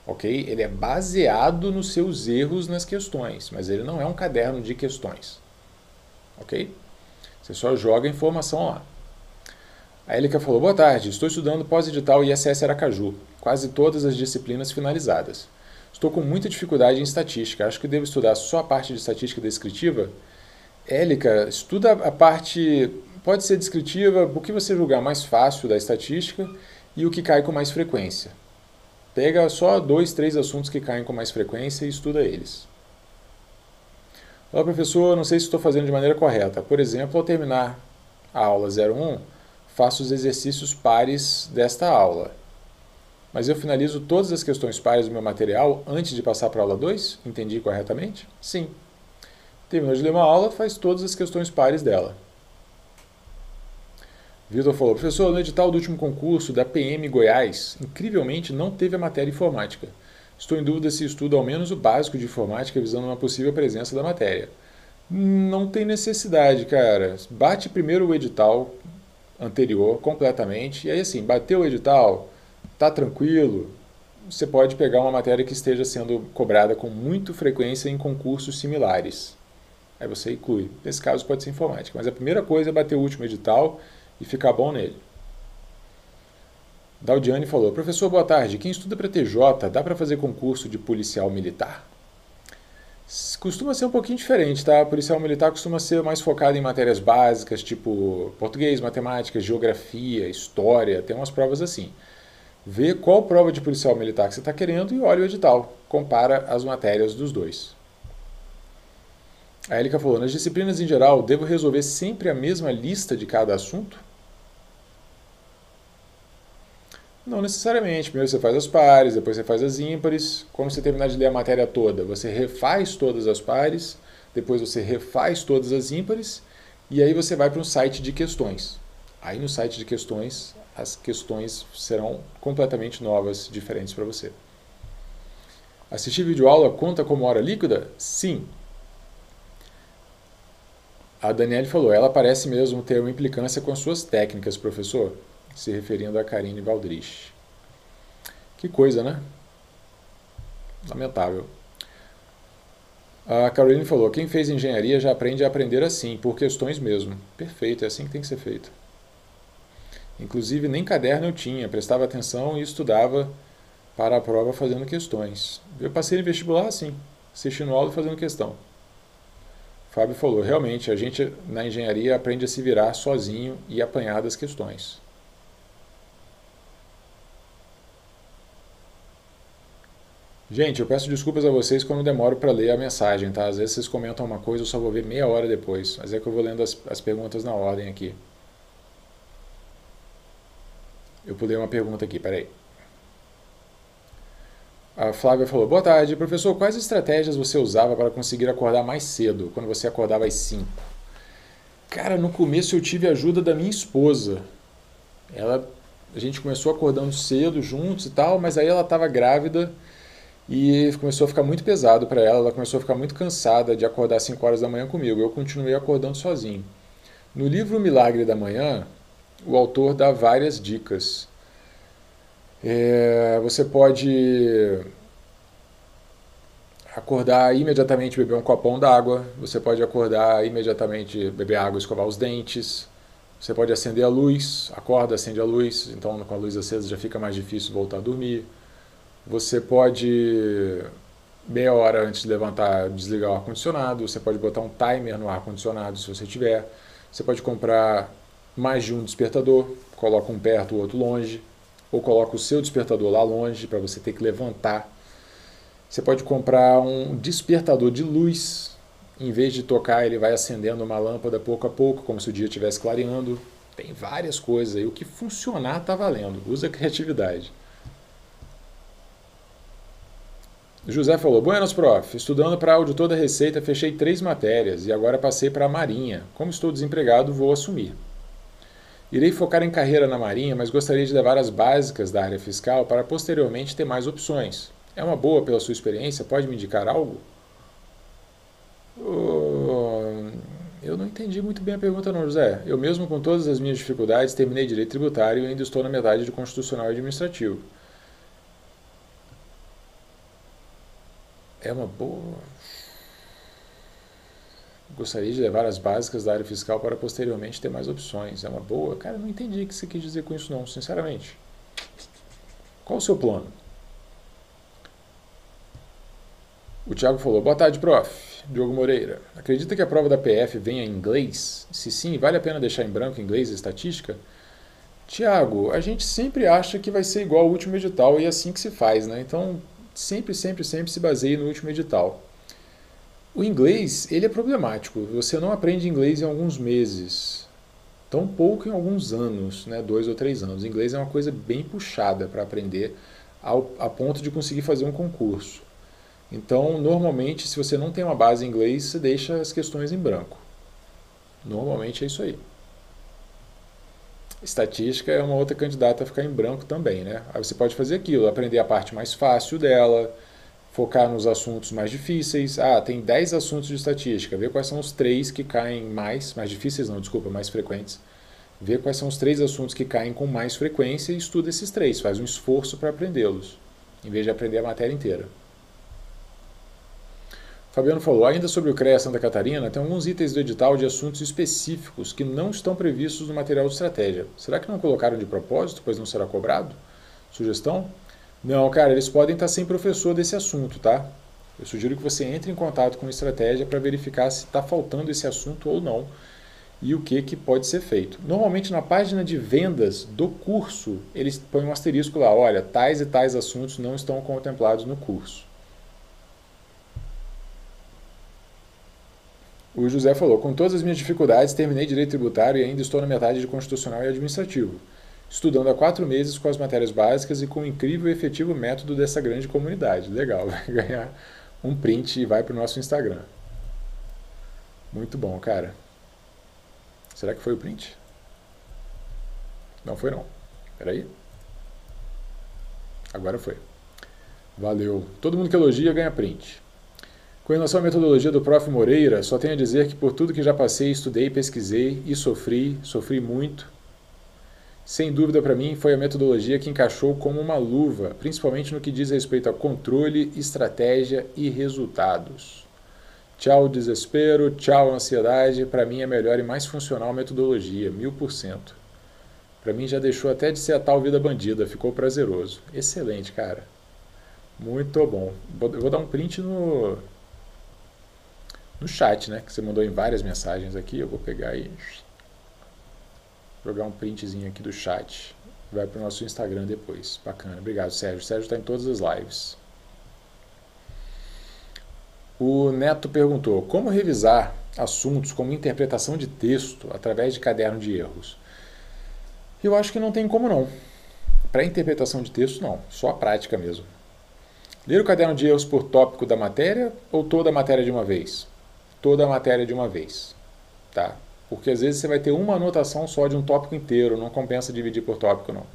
Ok? Ele é baseado nos seus erros nas questões, mas ele não é um caderno de questões. Ok? Você só joga a informação lá. A Elica falou: Boa tarde, estou estudando pós-edital ISS Aracaju, quase todas as disciplinas finalizadas. Estou com muita dificuldade em estatística. Acho que devo estudar só a parte de estatística descritiva. Élica, estuda a parte. Pode ser descritiva, o que você julgar mais fácil da estatística e o que cai com mais frequência. Pega só dois, três assuntos que caem com mais frequência e estuda eles. Olá, professor, não sei se estou fazendo de maneira correta. Por exemplo, ao terminar a aula 01, faço os exercícios pares desta aula. Mas eu finalizo todas as questões pares do meu material antes de passar para a aula 2? Entendi corretamente? Sim. Terminou de ler uma aula, faz todas as questões pares dela. Vitor falou, professor, no edital do último concurso da PM Goiás, incrivelmente não teve a matéria informática. Estou em dúvida se estudo ao menos o básico de informática visando uma possível presença da matéria. Não tem necessidade, cara. Bate primeiro o edital anterior completamente, e aí assim, bateu o edital, tá tranquilo, você pode pegar uma matéria que esteja sendo cobrada com muita frequência em concursos similares. Aí você inclui. Nesse caso pode ser informática, mas a primeira coisa é bater o último edital e ficar bom nele. Daldiane falou: Professor, boa tarde. Quem estuda para TJ, dá para fazer concurso de policial militar? Costuma ser um pouquinho diferente, tá? policial militar costuma ser mais focado em matérias básicas, tipo português, matemática, geografia, história, tem umas provas assim. Vê qual prova de policial militar que você está querendo e olha o edital. Compara as matérias dos dois. A Elika falou: nas disciplinas em geral, devo resolver sempre a mesma lista de cada assunto? Não necessariamente. Primeiro você faz as pares, depois você faz as ímpares. Quando você terminar de ler a matéria toda, você refaz todas as pares, depois você refaz todas as ímpares, e aí você vai para um site de questões. Aí no site de questões, as questões serão completamente novas, diferentes para você. Assistir videoaula conta como hora líquida? Sim. A Daniele falou, ela parece mesmo ter uma implicância com as suas técnicas, professor se referindo a Karine Valdrich. Que coisa, né? Lamentável. A Caroline falou: quem fez engenharia já aprende a aprender assim, por questões mesmo. Perfeito, é assim que tem que ser feito. Inclusive, nem caderno eu tinha, prestava atenção e estudava para a prova fazendo questões. Eu passei no vestibular assim, assistindo aula e fazendo questão. Fábio falou: realmente, a gente na engenharia aprende a se virar sozinho e apanhar das questões. Gente, eu peço desculpas a vocês quando demoro para ler a mensagem, tá? Às vezes vocês comentam uma coisa, eu só vou ver meia hora depois. Mas é que eu vou lendo as, as perguntas na ordem aqui. Eu pulei uma pergunta aqui, peraí. A Flávia falou: Boa tarde, professor. Quais estratégias você usava para conseguir acordar mais cedo, quando você acordava às 5? Cara, no começo eu tive a ajuda da minha esposa. Ela, a gente começou acordando cedo juntos e tal, mas aí ela estava grávida e começou a ficar muito pesado para ela, ela começou a ficar muito cansada de acordar às 5 horas da manhã comigo. Eu continuei acordando sozinho. No livro Milagre da Manhã, o autor dá várias dicas. É, você pode acordar imediatamente beber um copão d'água, você pode acordar imediatamente beber água escovar os dentes, você pode acender a luz, acorda, acende a luz, então com a luz acesa já fica mais difícil voltar a dormir. Você pode, meia hora antes de levantar, desligar o ar-condicionado. Você pode botar um timer no ar-condicionado se você tiver. Você pode comprar mais de um despertador, coloca um perto, o outro longe, ou coloca o seu despertador lá longe para você ter que levantar. Você pode comprar um despertador de luz, em vez de tocar, ele vai acendendo uma lâmpada pouco a pouco, como se o dia estivesse clareando. Tem várias coisas aí. O que funcionar está valendo. Usa a criatividade. José falou: Buenas, prof. Estudando para auditor da Receita, fechei três matérias e agora passei para a Marinha. Como estou desempregado, vou assumir. Irei focar em carreira na Marinha, mas gostaria de levar as básicas da área fiscal para posteriormente ter mais opções. É uma boa pela sua experiência? Pode me indicar algo? Oh, eu não entendi muito bem a pergunta, não, José. Eu, mesmo com todas as minhas dificuldades, terminei direito tributário e ainda estou na metade de constitucional e administrativo. É uma boa. Gostaria de levar as básicas da área fiscal para posteriormente ter mais opções. É uma boa. Cara, não entendi o que você quis dizer com isso, não, sinceramente. Qual o seu plano? O Thiago falou: Boa tarde, prof. Diogo Moreira. Acredita que a prova da PF venha em inglês? Se sim, vale a pena deixar em branco inglês e estatística? Tiago, a gente sempre acha que vai ser igual ao último edital e é assim que se faz, né? Então, sempre, sempre, sempre se baseia no último edital. O inglês, ele é problemático. Você não aprende inglês em alguns meses, tão pouco em alguns anos, né, dois ou três anos. O inglês é uma coisa bem puxada para aprender, ao, a ponto de conseguir fazer um concurso. Então, normalmente, se você não tem uma base em inglês, você deixa as questões em branco. Normalmente é isso aí. Estatística é uma outra candidata a ficar em branco também, né? Aí você pode fazer aquilo, aprender a parte mais fácil dela, focar nos assuntos mais difíceis. Ah, tem 10 assuntos de estatística, ver quais são os três que caem mais, mais difíceis não, desculpa, mais frequentes. Ver quais são os três assuntos que caem com mais frequência e estuda esses três, faz um esforço para aprendê-los, em vez de aprender a matéria inteira. Fabiano falou, ainda sobre o CREA Santa Catarina, tem alguns itens do edital de assuntos específicos que não estão previstos no material de estratégia. Será que não colocaram de propósito, pois não será cobrado? Sugestão? Não, cara, eles podem estar sem professor desse assunto, tá? Eu sugiro que você entre em contato com a estratégia para verificar se está faltando esse assunto ou não e o que, que pode ser feito. Normalmente na página de vendas do curso, eles põem um asterisco lá, olha, tais e tais assuntos não estão contemplados no curso. O José falou: Com todas as minhas dificuldades, terminei direito tributário e ainda estou na metade de constitucional e administrativo, estudando há quatro meses com as matérias básicas e com o incrível e efetivo método dessa grande comunidade. Legal, <laughs> vai ganhar um print e vai para o nosso Instagram. Muito bom, cara. Será que foi o print? Não foi não. Peraí. Agora foi. Valeu. Todo mundo que elogia ganha print. Com relação à metodologia do Prof. Moreira, só tenho a dizer que por tudo que já passei, estudei, pesquisei e sofri, sofri muito, sem dúvida para mim foi a metodologia que encaixou como uma luva, principalmente no que diz respeito a controle, estratégia e resultados. Tchau desespero, tchau ansiedade, para mim é melhor e mais funcional metodologia, mil por cento. Para mim já deixou até de ser a tal vida bandida, ficou prazeroso. Excelente, cara. Muito bom. Eu vou dar um print no, no chat, né? Que você mandou em várias mensagens aqui. Eu vou pegar e jogar um printzinho aqui do chat. Vai para o nosso Instagram depois. Bacana. Obrigado, Sérgio. Sérgio está em todas as lives. O Neto perguntou: como revisar assuntos como interpretação de texto através de caderno de erros? Eu acho que não tem como não. Para interpretação de texto, não. Só a prática mesmo. Ler o caderno de erros por tópico da matéria ou toda a matéria de uma vez? Toda a matéria de uma vez, tá? Porque às vezes você vai ter uma anotação só de um tópico inteiro, não compensa dividir por tópico não.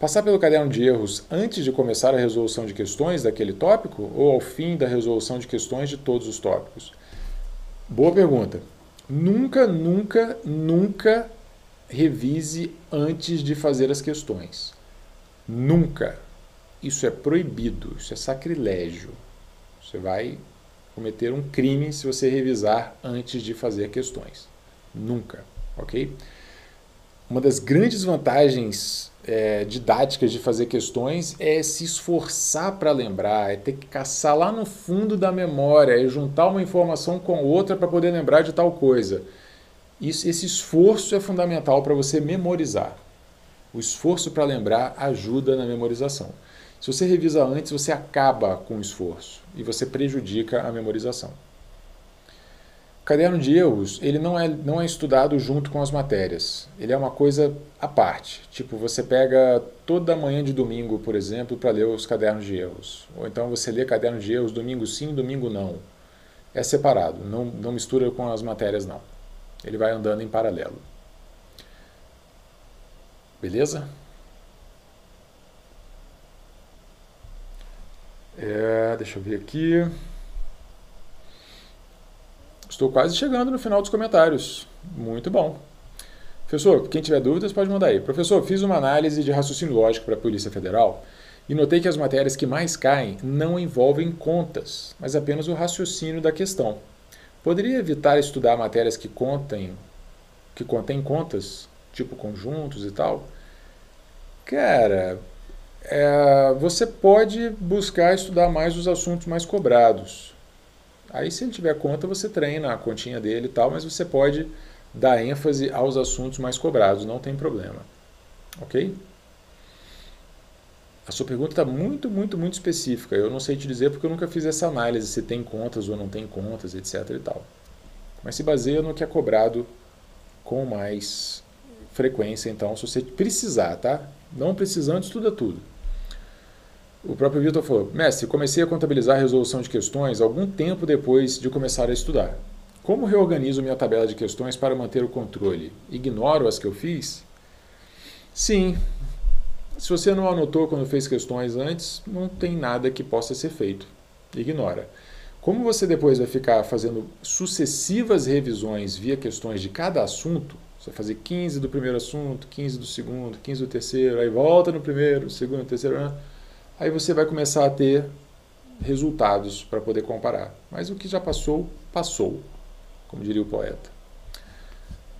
Passar pelo caderno de erros antes de começar a resolução de questões daquele tópico ou ao fim da resolução de questões de todos os tópicos? Boa pergunta. Nunca, nunca, nunca revise antes de fazer as questões. Nunca. Isso é proibido, isso é sacrilégio. Você vai cometer um crime se você revisar antes de fazer questões. Nunca, ok? Uma das grandes vantagens é, didáticas de fazer questões é se esforçar para lembrar, é ter que caçar lá no fundo da memória, é juntar uma informação com outra para poder lembrar de tal coisa. Isso, esse esforço é fundamental para você memorizar. O esforço para lembrar ajuda na memorização. Se você revisa antes, você acaba com o esforço e você prejudica a memorização. Caderno de erros, ele não é, não é estudado junto com as matérias. Ele é uma coisa à parte. Tipo, você pega toda manhã de domingo, por exemplo, para ler os cadernos de erros. Ou então você lê caderno de erros domingo sim, domingo não. É separado, não, não mistura com as matérias não. Ele vai andando em paralelo. Beleza? É, deixa eu ver aqui. Estou quase chegando no final dos comentários. Muito bom. Professor, quem tiver dúvidas pode mandar aí. Professor, fiz uma análise de raciocínio lógico para a Polícia Federal e notei que as matérias que mais caem não envolvem contas, mas apenas o raciocínio da questão. Poderia evitar estudar matérias que contem que contêm contas, tipo conjuntos e tal? Cara, é, você pode buscar estudar mais os assuntos mais cobrados. Aí, se ele tiver conta, você treina a continha dele e tal, mas você pode dar ênfase aos assuntos mais cobrados, não tem problema. Ok? A sua pergunta está muito, muito, muito específica. Eu não sei te dizer porque eu nunca fiz essa análise se tem contas ou não tem contas, etc. e tal. Mas se baseia no que é cobrado com mais frequência, então, se você precisar, tá? Não precisando, estuda tudo. O próprio Vitor falou: Mestre, comecei a contabilizar a resolução de questões algum tempo depois de começar a estudar. Como reorganizo minha tabela de questões para manter o controle? Ignoro as que eu fiz? Sim. Se você não anotou quando fez questões antes, não tem nada que possa ser feito. Ignora. Como você depois vai ficar fazendo sucessivas revisões via questões de cada assunto, você vai fazer 15 do primeiro assunto, 15 do segundo, 15 do terceiro, aí volta no primeiro, segundo, terceiro, né? Aí você vai começar a ter resultados para poder comparar. Mas o que já passou, passou, como diria o poeta.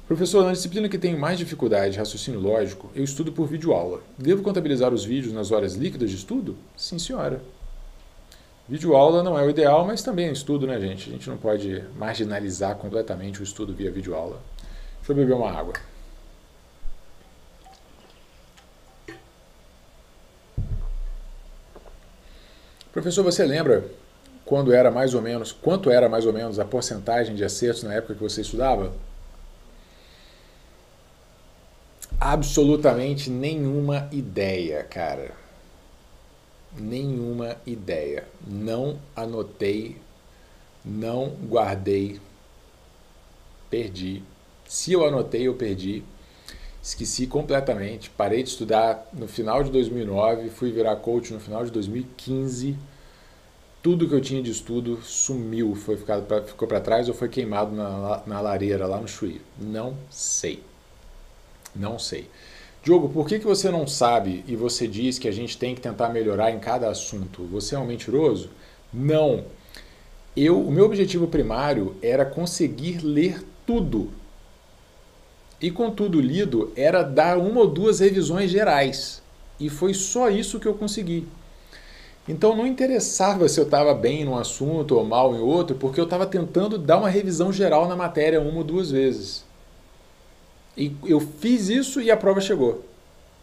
Professor, na disciplina que tem mais dificuldade de raciocínio lógico, eu estudo por videoaula. Devo contabilizar os vídeos nas horas líquidas de estudo? Sim, senhora. Videoaula não é o ideal, mas também é estudo, né, gente? A gente não pode marginalizar completamente o estudo via videoaula. Deixa eu beber uma água. Professor, você lembra quando era mais ou menos, quanto era mais ou menos a porcentagem de acertos na época que você estudava? Absolutamente nenhuma ideia, cara. Nenhuma ideia. Não anotei, não guardei, perdi. Se eu anotei, eu perdi. Esqueci completamente. Parei de estudar no final de 2009, fui virar coach no final de 2015. Tudo que eu tinha de estudo sumiu, foi ficado pra, ficou para trás ou foi queimado na, na lareira lá no Chuí. Não sei. Não sei. Diogo, por que, que você não sabe e você diz que a gente tem que tentar melhorar em cada assunto? Você é um mentiroso? Não. Eu, o meu objetivo primário era conseguir ler tudo e com tudo lido, era dar uma ou duas revisões gerais. E foi só isso que eu consegui. Então não interessava se eu estava bem num assunto ou mal em outro, porque eu estava tentando dar uma revisão geral na matéria uma ou duas vezes. E eu fiz isso e a prova chegou.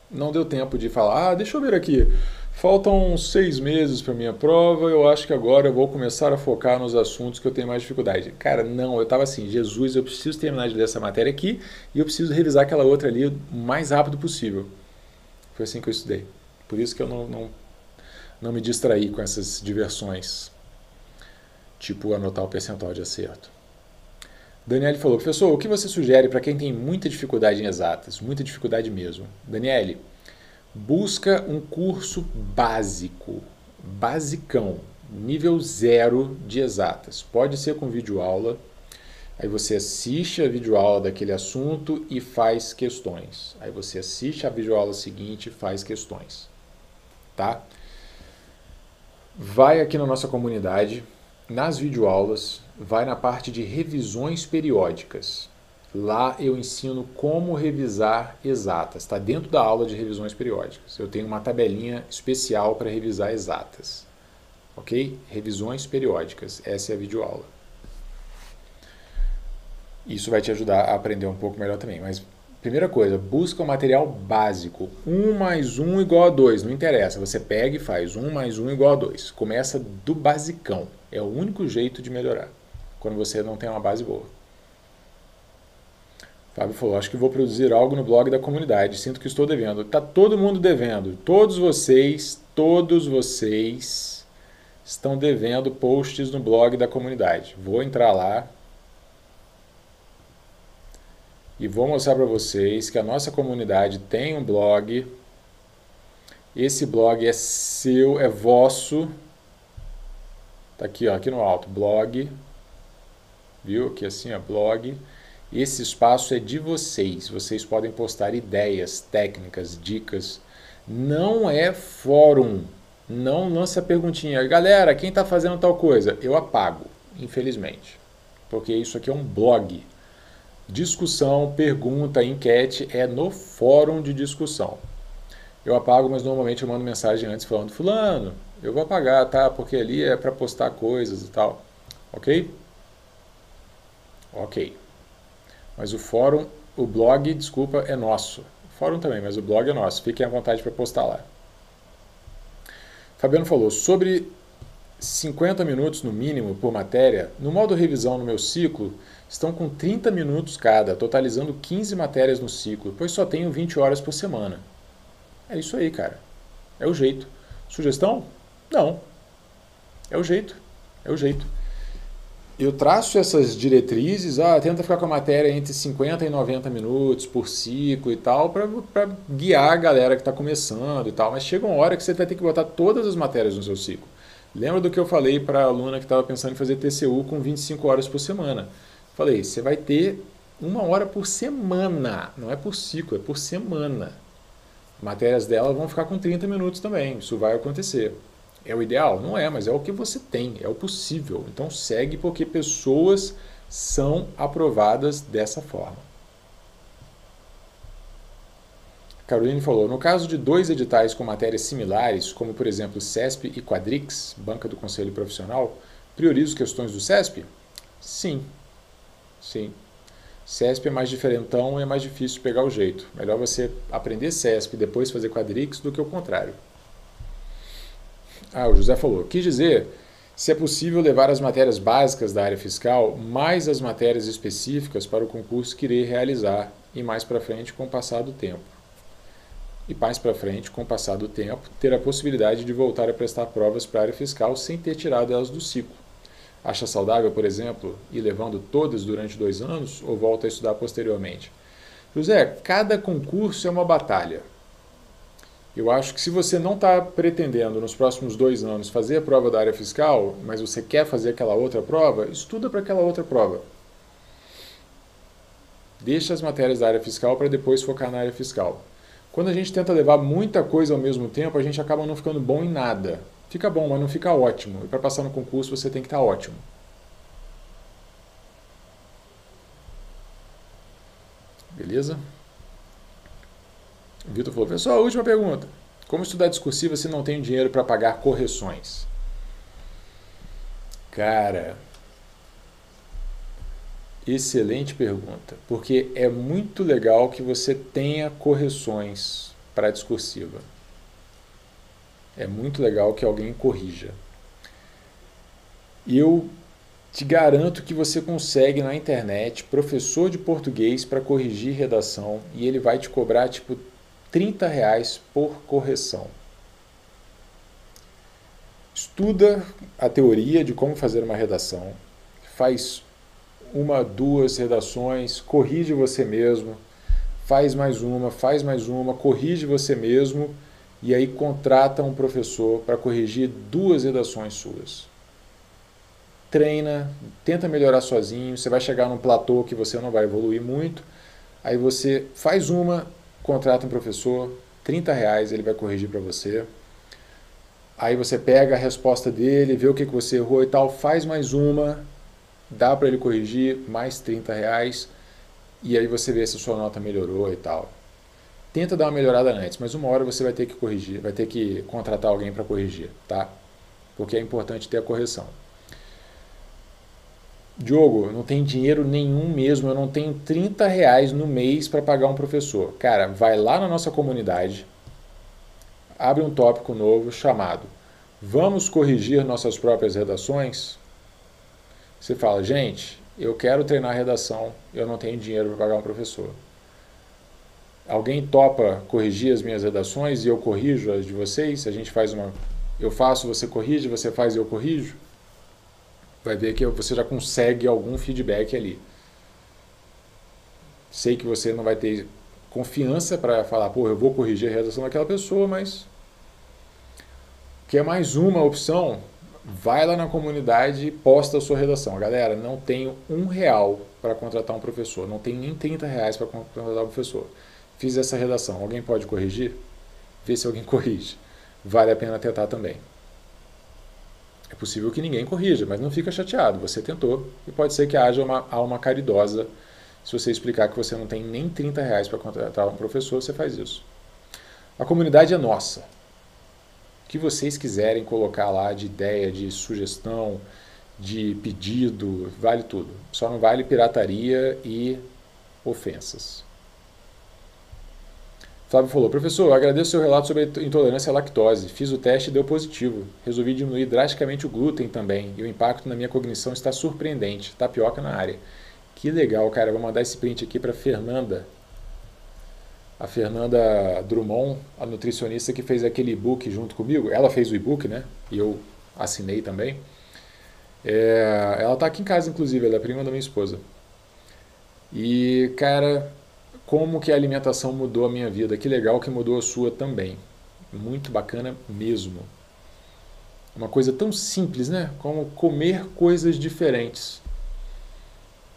Não deu tempo de falar, ah, deixa eu ver aqui. Faltam seis meses para minha prova, eu acho que agora eu vou começar a focar nos assuntos que eu tenho mais dificuldade. Cara, não, eu estava assim, Jesus, eu preciso terminar de ler essa matéria aqui e eu preciso revisar aquela outra ali o mais rápido possível. Foi assim que eu estudei. Por isso que eu não, não, não me distraí com essas diversões, tipo anotar o percentual de acerto. Daniele falou, professor, o que você sugere para quem tem muita dificuldade em exatas? Muita dificuldade mesmo. Daniele, busca um curso básico, basicão, nível zero de exatas. Pode ser com videoaula. Aí você assiste a videoaula daquele assunto e faz questões. Aí você assiste a videoaula seguinte e faz questões. Tá? Vai aqui na nossa comunidade, nas videoaulas, vai na parte de revisões periódicas. Lá eu ensino como revisar exatas. Está dentro da aula de revisões periódicas. Eu tenho uma tabelinha especial para revisar exatas. Ok? Revisões periódicas. Essa é a videoaula. Isso vai te ajudar a aprender um pouco melhor também. Mas, primeira coisa, busca o material básico. 1 mais 1 igual a 2. Não interessa. Você pega e faz 1 mais 1 igual a 2. Começa do basicão. É o único jeito de melhorar. Quando você não tem uma base boa. Fábio falou, acho que vou produzir algo no blog da comunidade, sinto que estou devendo. Está todo mundo devendo. Todos vocês, todos vocês estão devendo posts no blog da comunidade. Vou entrar lá e vou mostrar para vocês que a nossa comunidade tem um blog. Esse blog é seu, é vosso. Tá aqui, ó, aqui no alto, blog. Viu? Aqui assim, ó, blog. Esse espaço é de vocês. Vocês podem postar ideias, técnicas, dicas. Não é fórum. Não lance a perguntinha. Galera, quem está fazendo tal coisa? Eu apago, infelizmente. Porque isso aqui é um blog. Discussão, pergunta, enquete é no fórum de discussão. Eu apago, mas normalmente eu mando mensagem antes falando: Fulano, eu vou apagar, tá? Porque ali é para postar coisas e tal. Ok? Ok. Mas o fórum, o blog, desculpa, é nosso. O fórum também, mas o blog é nosso. Fiquem à vontade para postar lá. Fabiano falou sobre 50 minutos no mínimo por matéria. No modo revisão no meu ciclo, estão com 30 minutos cada, totalizando 15 matérias no ciclo, pois só tenho 20 horas por semana. É isso aí, cara. É o jeito. Sugestão? Não. É o jeito. É o jeito. Eu traço essas diretrizes, ah, tenta ficar com a matéria entre 50 e 90 minutos por ciclo e tal, para guiar a galera que está começando e tal. Mas chega uma hora que você vai ter que botar todas as matérias no seu ciclo. Lembra do que eu falei para a aluna que estava pensando em fazer TCU com 25 horas por semana? Falei, você vai ter uma hora por semana, não é por ciclo, é por semana. Matérias dela vão ficar com 30 minutos também, isso vai acontecer. É o ideal? Não é, mas é o que você tem, é o possível. Então segue porque pessoas são aprovadas dessa forma. Caroline falou: no caso de dois editais com matérias similares, como por exemplo CESP e Quadrix, Banca do Conselho Profissional, priorizo questões do CESP? Sim. Sim. CESP é mais diferentão e é mais difícil pegar o jeito. Melhor você aprender CESP e depois fazer Quadrix do que o contrário. Ah, o José falou: quis dizer se é possível levar as matérias básicas da área fiscal mais as matérias específicas para o concurso que irei realizar e mais para frente com o passar do tempo. E mais para frente, com o passar do tempo, ter a possibilidade de voltar a prestar provas para a área fiscal sem ter tirado elas do ciclo Acha saudável, por exemplo, ir levando todas durante dois anos ou volta a estudar posteriormente? José, cada concurso é uma batalha. Eu acho que se você não está pretendendo nos próximos dois anos fazer a prova da área fiscal, mas você quer fazer aquela outra prova, estuda para aquela outra prova. Deixa as matérias da área fiscal para depois focar na área fiscal. Quando a gente tenta levar muita coisa ao mesmo tempo, a gente acaba não ficando bom em nada. Fica bom, mas não fica ótimo. E para passar no concurso você tem que estar tá ótimo. Beleza? Vitor falou, pessoal, última pergunta. Como estudar discursiva se não tem dinheiro para pagar correções? Cara, excelente pergunta, porque é muito legal que você tenha correções para discursiva é muito legal que alguém corrija. Eu te garanto que você consegue na internet professor de português para corrigir redação e ele vai te cobrar tipo 30 reais por correção. Estuda a teoria de como fazer uma redação, faz uma, duas redações, corrige você mesmo, faz mais uma, faz mais uma, corrige você mesmo e aí contrata um professor para corrigir duas redações suas. Treina, tenta melhorar sozinho, você vai chegar num platô que você não vai evoluir muito, aí você faz uma, contrata um professor, 30 reais ele vai corrigir para você, aí você pega a resposta dele, vê o que, que você errou e tal, faz mais uma, dá para ele corrigir, mais 30 reais, e aí você vê se a sua nota melhorou e tal tenta dar uma melhorada antes, mas uma hora você vai ter que corrigir, vai ter que contratar alguém para corrigir, tá? Porque é importante ter a correção. Diogo, não tem dinheiro nenhum mesmo, eu não tenho 30 reais no mês para pagar um professor. Cara, vai lá na nossa comunidade, abre um tópico novo chamado Vamos corrigir nossas próprias redações? Você fala, gente, eu quero treinar redação, eu não tenho dinheiro para pagar um professor. Alguém topa corrigir as minhas redações e eu corrijo as de vocês? A gente faz uma. Eu faço, você corrige, você faz e eu corrijo? Vai ver que você já consegue algum feedback ali. Sei que você não vai ter confiança para falar, pô, eu vou corrigir a redação daquela pessoa, mas. Que é mais uma opção, vai lá na comunidade e posta a sua redação. Galera, não tenho um real para contratar um professor, não tenho nem 30 reais para contratar um professor. Fiz essa redação, alguém pode corrigir? Vê se alguém <laughs> corrige. Vale a pena tentar também. É possível que ninguém corrija, mas não fica chateado, você tentou e pode ser que haja uma alma caridosa. Se você explicar que você não tem nem 30 reais para contratar um professor, você faz isso. A comunidade é nossa. Que vocês quiserem colocar lá de ideia, de sugestão, de pedido, vale tudo. Só não vale pirataria e ofensas. Flávio falou, professor, agradeço seu relato sobre intolerância à lactose. Fiz o teste e deu positivo. Resolvi diminuir drasticamente o glúten também. E o impacto na minha cognição está surpreendente. Tapioca na área. Que legal, cara. Vou mandar esse print aqui para Fernanda. A Fernanda Drummond, a nutricionista que fez aquele e-book junto comigo. Ela fez o e-book, né? E eu assinei também. É, ela está aqui em casa, inclusive, ela é prima da minha esposa. E, cara, como que a alimentação mudou a minha vida. Que legal que mudou a sua também. Muito bacana mesmo. Uma coisa tão simples, né? Como comer coisas diferentes.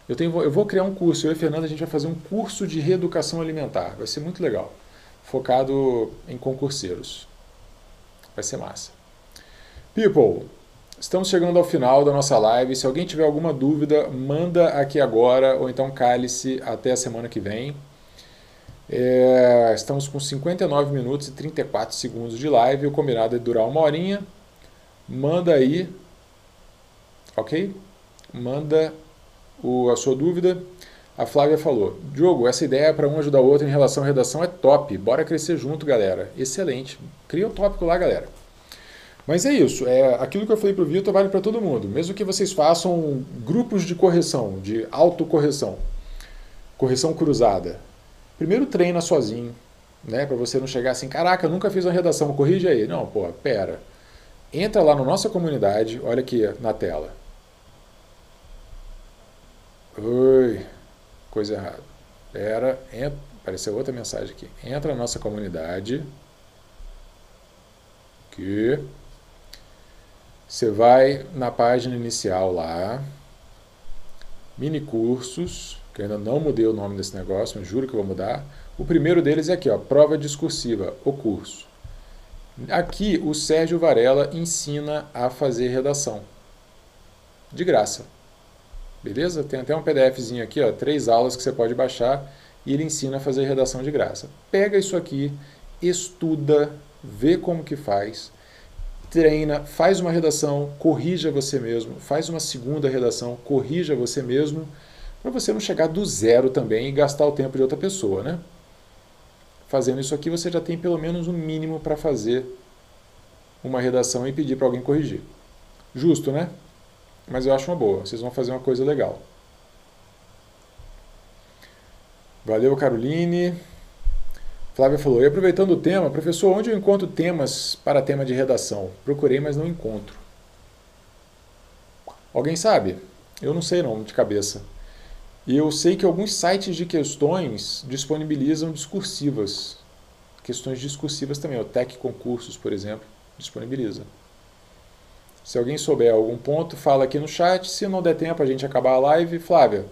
Eu, tenho, eu vou criar um curso, eu e a Fernanda, a gente vai fazer um curso de reeducação alimentar. Vai ser muito legal. Focado em concurseiros. Vai ser massa. People, estamos chegando ao final da nossa live. Se alguém tiver alguma dúvida, manda aqui agora, ou então cale-se até a semana que vem. É, estamos com 59 minutos e 34 segundos de live. O combinado é durar uma horinha. Manda aí, ok? Manda o, a sua dúvida. A Flávia falou: Diogo, essa ideia para um ajudar o outro em relação à redação é top. Bora crescer junto, galera. Excelente. Cria um tópico lá, galera. Mas é isso. É, aquilo que eu falei para o Vitor vale para todo mundo. Mesmo que vocês façam grupos de correção, de autocorreção, correção cruzada. Primeiro treina sozinho, né? Para você não chegar assim, caraca, nunca fiz uma redação, corrige aí. Não, pô, pera. Entra lá na nossa comunidade, olha aqui na tela. Oi, coisa errada. Entra, apareceu outra mensagem aqui. Entra na nossa comunidade. Que você vai na página inicial lá, mini cursos, que eu ainda não mudei o nome desse negócio, mas juro que vou mudar. O primeiro deles é aqui, ó, prova discursiva, o curso. Aqui o Sérgio Varela ensina a fazer redação. De graça. Beleza? Tem até um PDFzinho aqui, ó, três aulas que você pode baixar e ele ensina a fazer redação de graça. Pega isso aqui, estuda, vê como que faz, treina, faz uma redação, corrija você mesmo, faz uma segunda redação, corrija você mesmo para você não chegar do zero também e gastar o tempo de outra pessoa, né? Fazendo isso aqui, você já tem pelo menos um mínimo para fazer uma redação e pedir para alguém corrigir. Justo, né? Mas eu acho uma boa. Vocês vão fazer uma coisa legal. Valeu, Caroline. Flávia falou: e aproveitando o tema, professor, onde eu encontro temas para tema de redação? Procurei, mas não encontro. Alguém sabe? Eu não sei não, de cabeça. E eu sei que alguns sites de questões disponibilizam discursivas. Questões discursivas também. O Tech Concursos, por exemplo, disponibiliza. Se alguém souber algum ponto, fala aqui no chat. Se não der tempo a gente acabar a live, Flávia,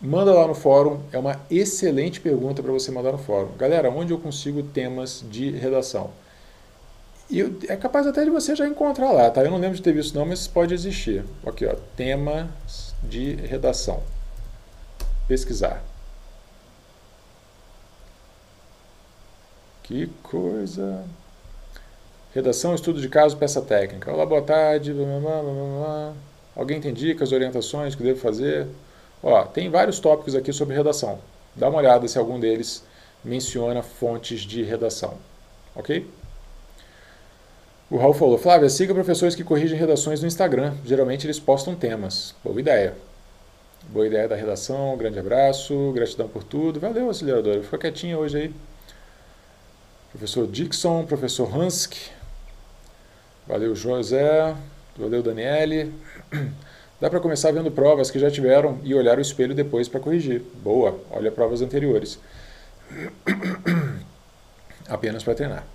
manda lá no fórum. É uma excelente pergunta para você mandar no fórum. Galera, onde eu consigo temas de redação? E é capaz até de você já encontrar lá, tá? Eu não lembro de ter visto não, mas pode existir. Aqui, ó, temas de redação pesquisar. Que coisa. Redação, estudo de caso, peça técnica. Olá, boa tarde. Blá, blá, blá, Alguém tem dicas, orientações que devo fazer? Ó, tem vários tópicos aqui sobre redação. Dá uma olhada se algum deles menciona fontes de redação. Ok? O Raul falou, Flávia, siga professores que corrigem redações no Instagram. Geralmente eles postam temas. Boa ideia. Boa ideia da redação, grande abraço, gratidão por tudo. Valeu, acelerador. Ficou quietinho hoje aí. Professor Dixon, professor Hansk. Valeu, José. Valeu, Daniele. <clears throat> Dá para começar vendo provas que já tiveram e olhar o espelho depois para corrigir. Boa, olha provas anteriores. <clears throat> Apenas para treinar.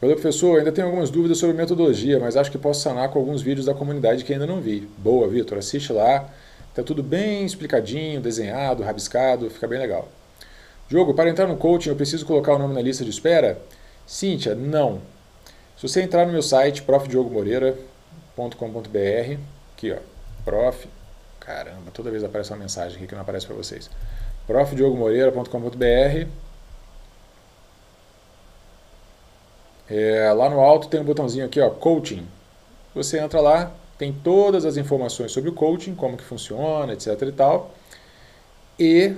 Valeu, professor. Ainda tenho algumas dúvidas sobre metodologia, mas acho que posso sanar com alguns vídeos da comunidade que ainda não vi. Boa, Vitor. Assiste lá Está tudo bem explicadinho, desenhado, rabiscado, fica bem legal. Jogo, para entrar no coaching eu preciso colocar o nome na lista de espera? Cíntia, não. Se você entrar no meu site, profdiogomoreira.com.br, aqui ó, prof, caramba, toda vez aparece uma mensagem aqui que não aparece para vocês. profdiogomoreira.com.br é, lá no alto tem um botãozinho aqui, ó, coaching. Você entra lá, tem todas as informações sobre o coaching, como que funciona, etc e tal. E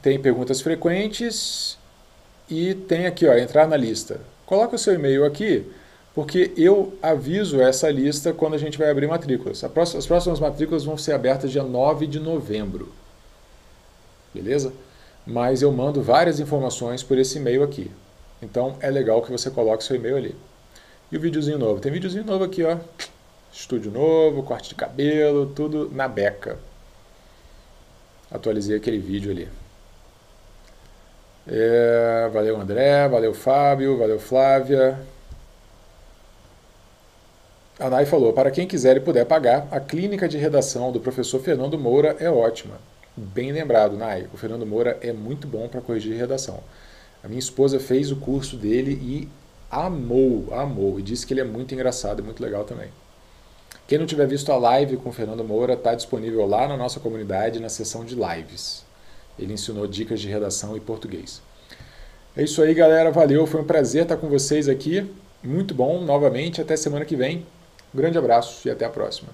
tem perguntas frequentes e tem aqui, ó, entrar na lista. Coloca o seu e-mail aqui, porque eu aviso essa lista quando a gente vai abrir matrículas. As próximas matrículas vão ser abertas dia 9 de novembro. Beleza? mas eu mando várias informações por esse e-mail aqui. Então é legal que você coloque seu e-mail ali. E o videozinho novo? Tem videozinho novo aqui, ó. Estúdio novo, corte de cabelo, tudo na beca. Atualizei aquele vídeo ali. É, valeu André, valeu Fábio, valeu Flávia. A Nai falou: para quem quiser e puder pagar, a clínica de redação do professor Fernando Moura é ótima. Bem lembrado, Nai. O Fernando Moura é muito bom para corrigir redação. A minha esposa fez o curso dele e amou, amou. E disse que ele é muito engraçado e muito legal também. Quem não tiver visto a live com o Fernando Moura, está disponível lá na nossa comunidade, na seção de lives. Ele ensinou dicas de redação e português. É isso aí, galera. Valeu. Foi um prazer estar com vocês aqui. Muito bom, novamente. Até semana que vem. Um grande abraço e até a próxima.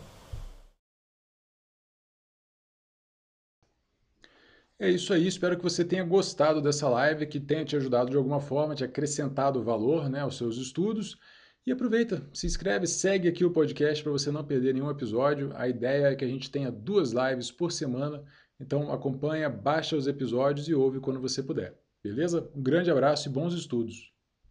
É isso aí, espero que você tenha gostado dessa live, que tenha te ajudado de alguma forma, te acrescentado valor né, aos seus estudos. E aproveita, se inscreve, segue aqui o podcast para você não perder nenhum episódio. A ideia é que a gente tenha duas lives por semana, então acompanha, baixa os episódios e ouve quando você puder. Beleza? Um grande abraço e bons estudos!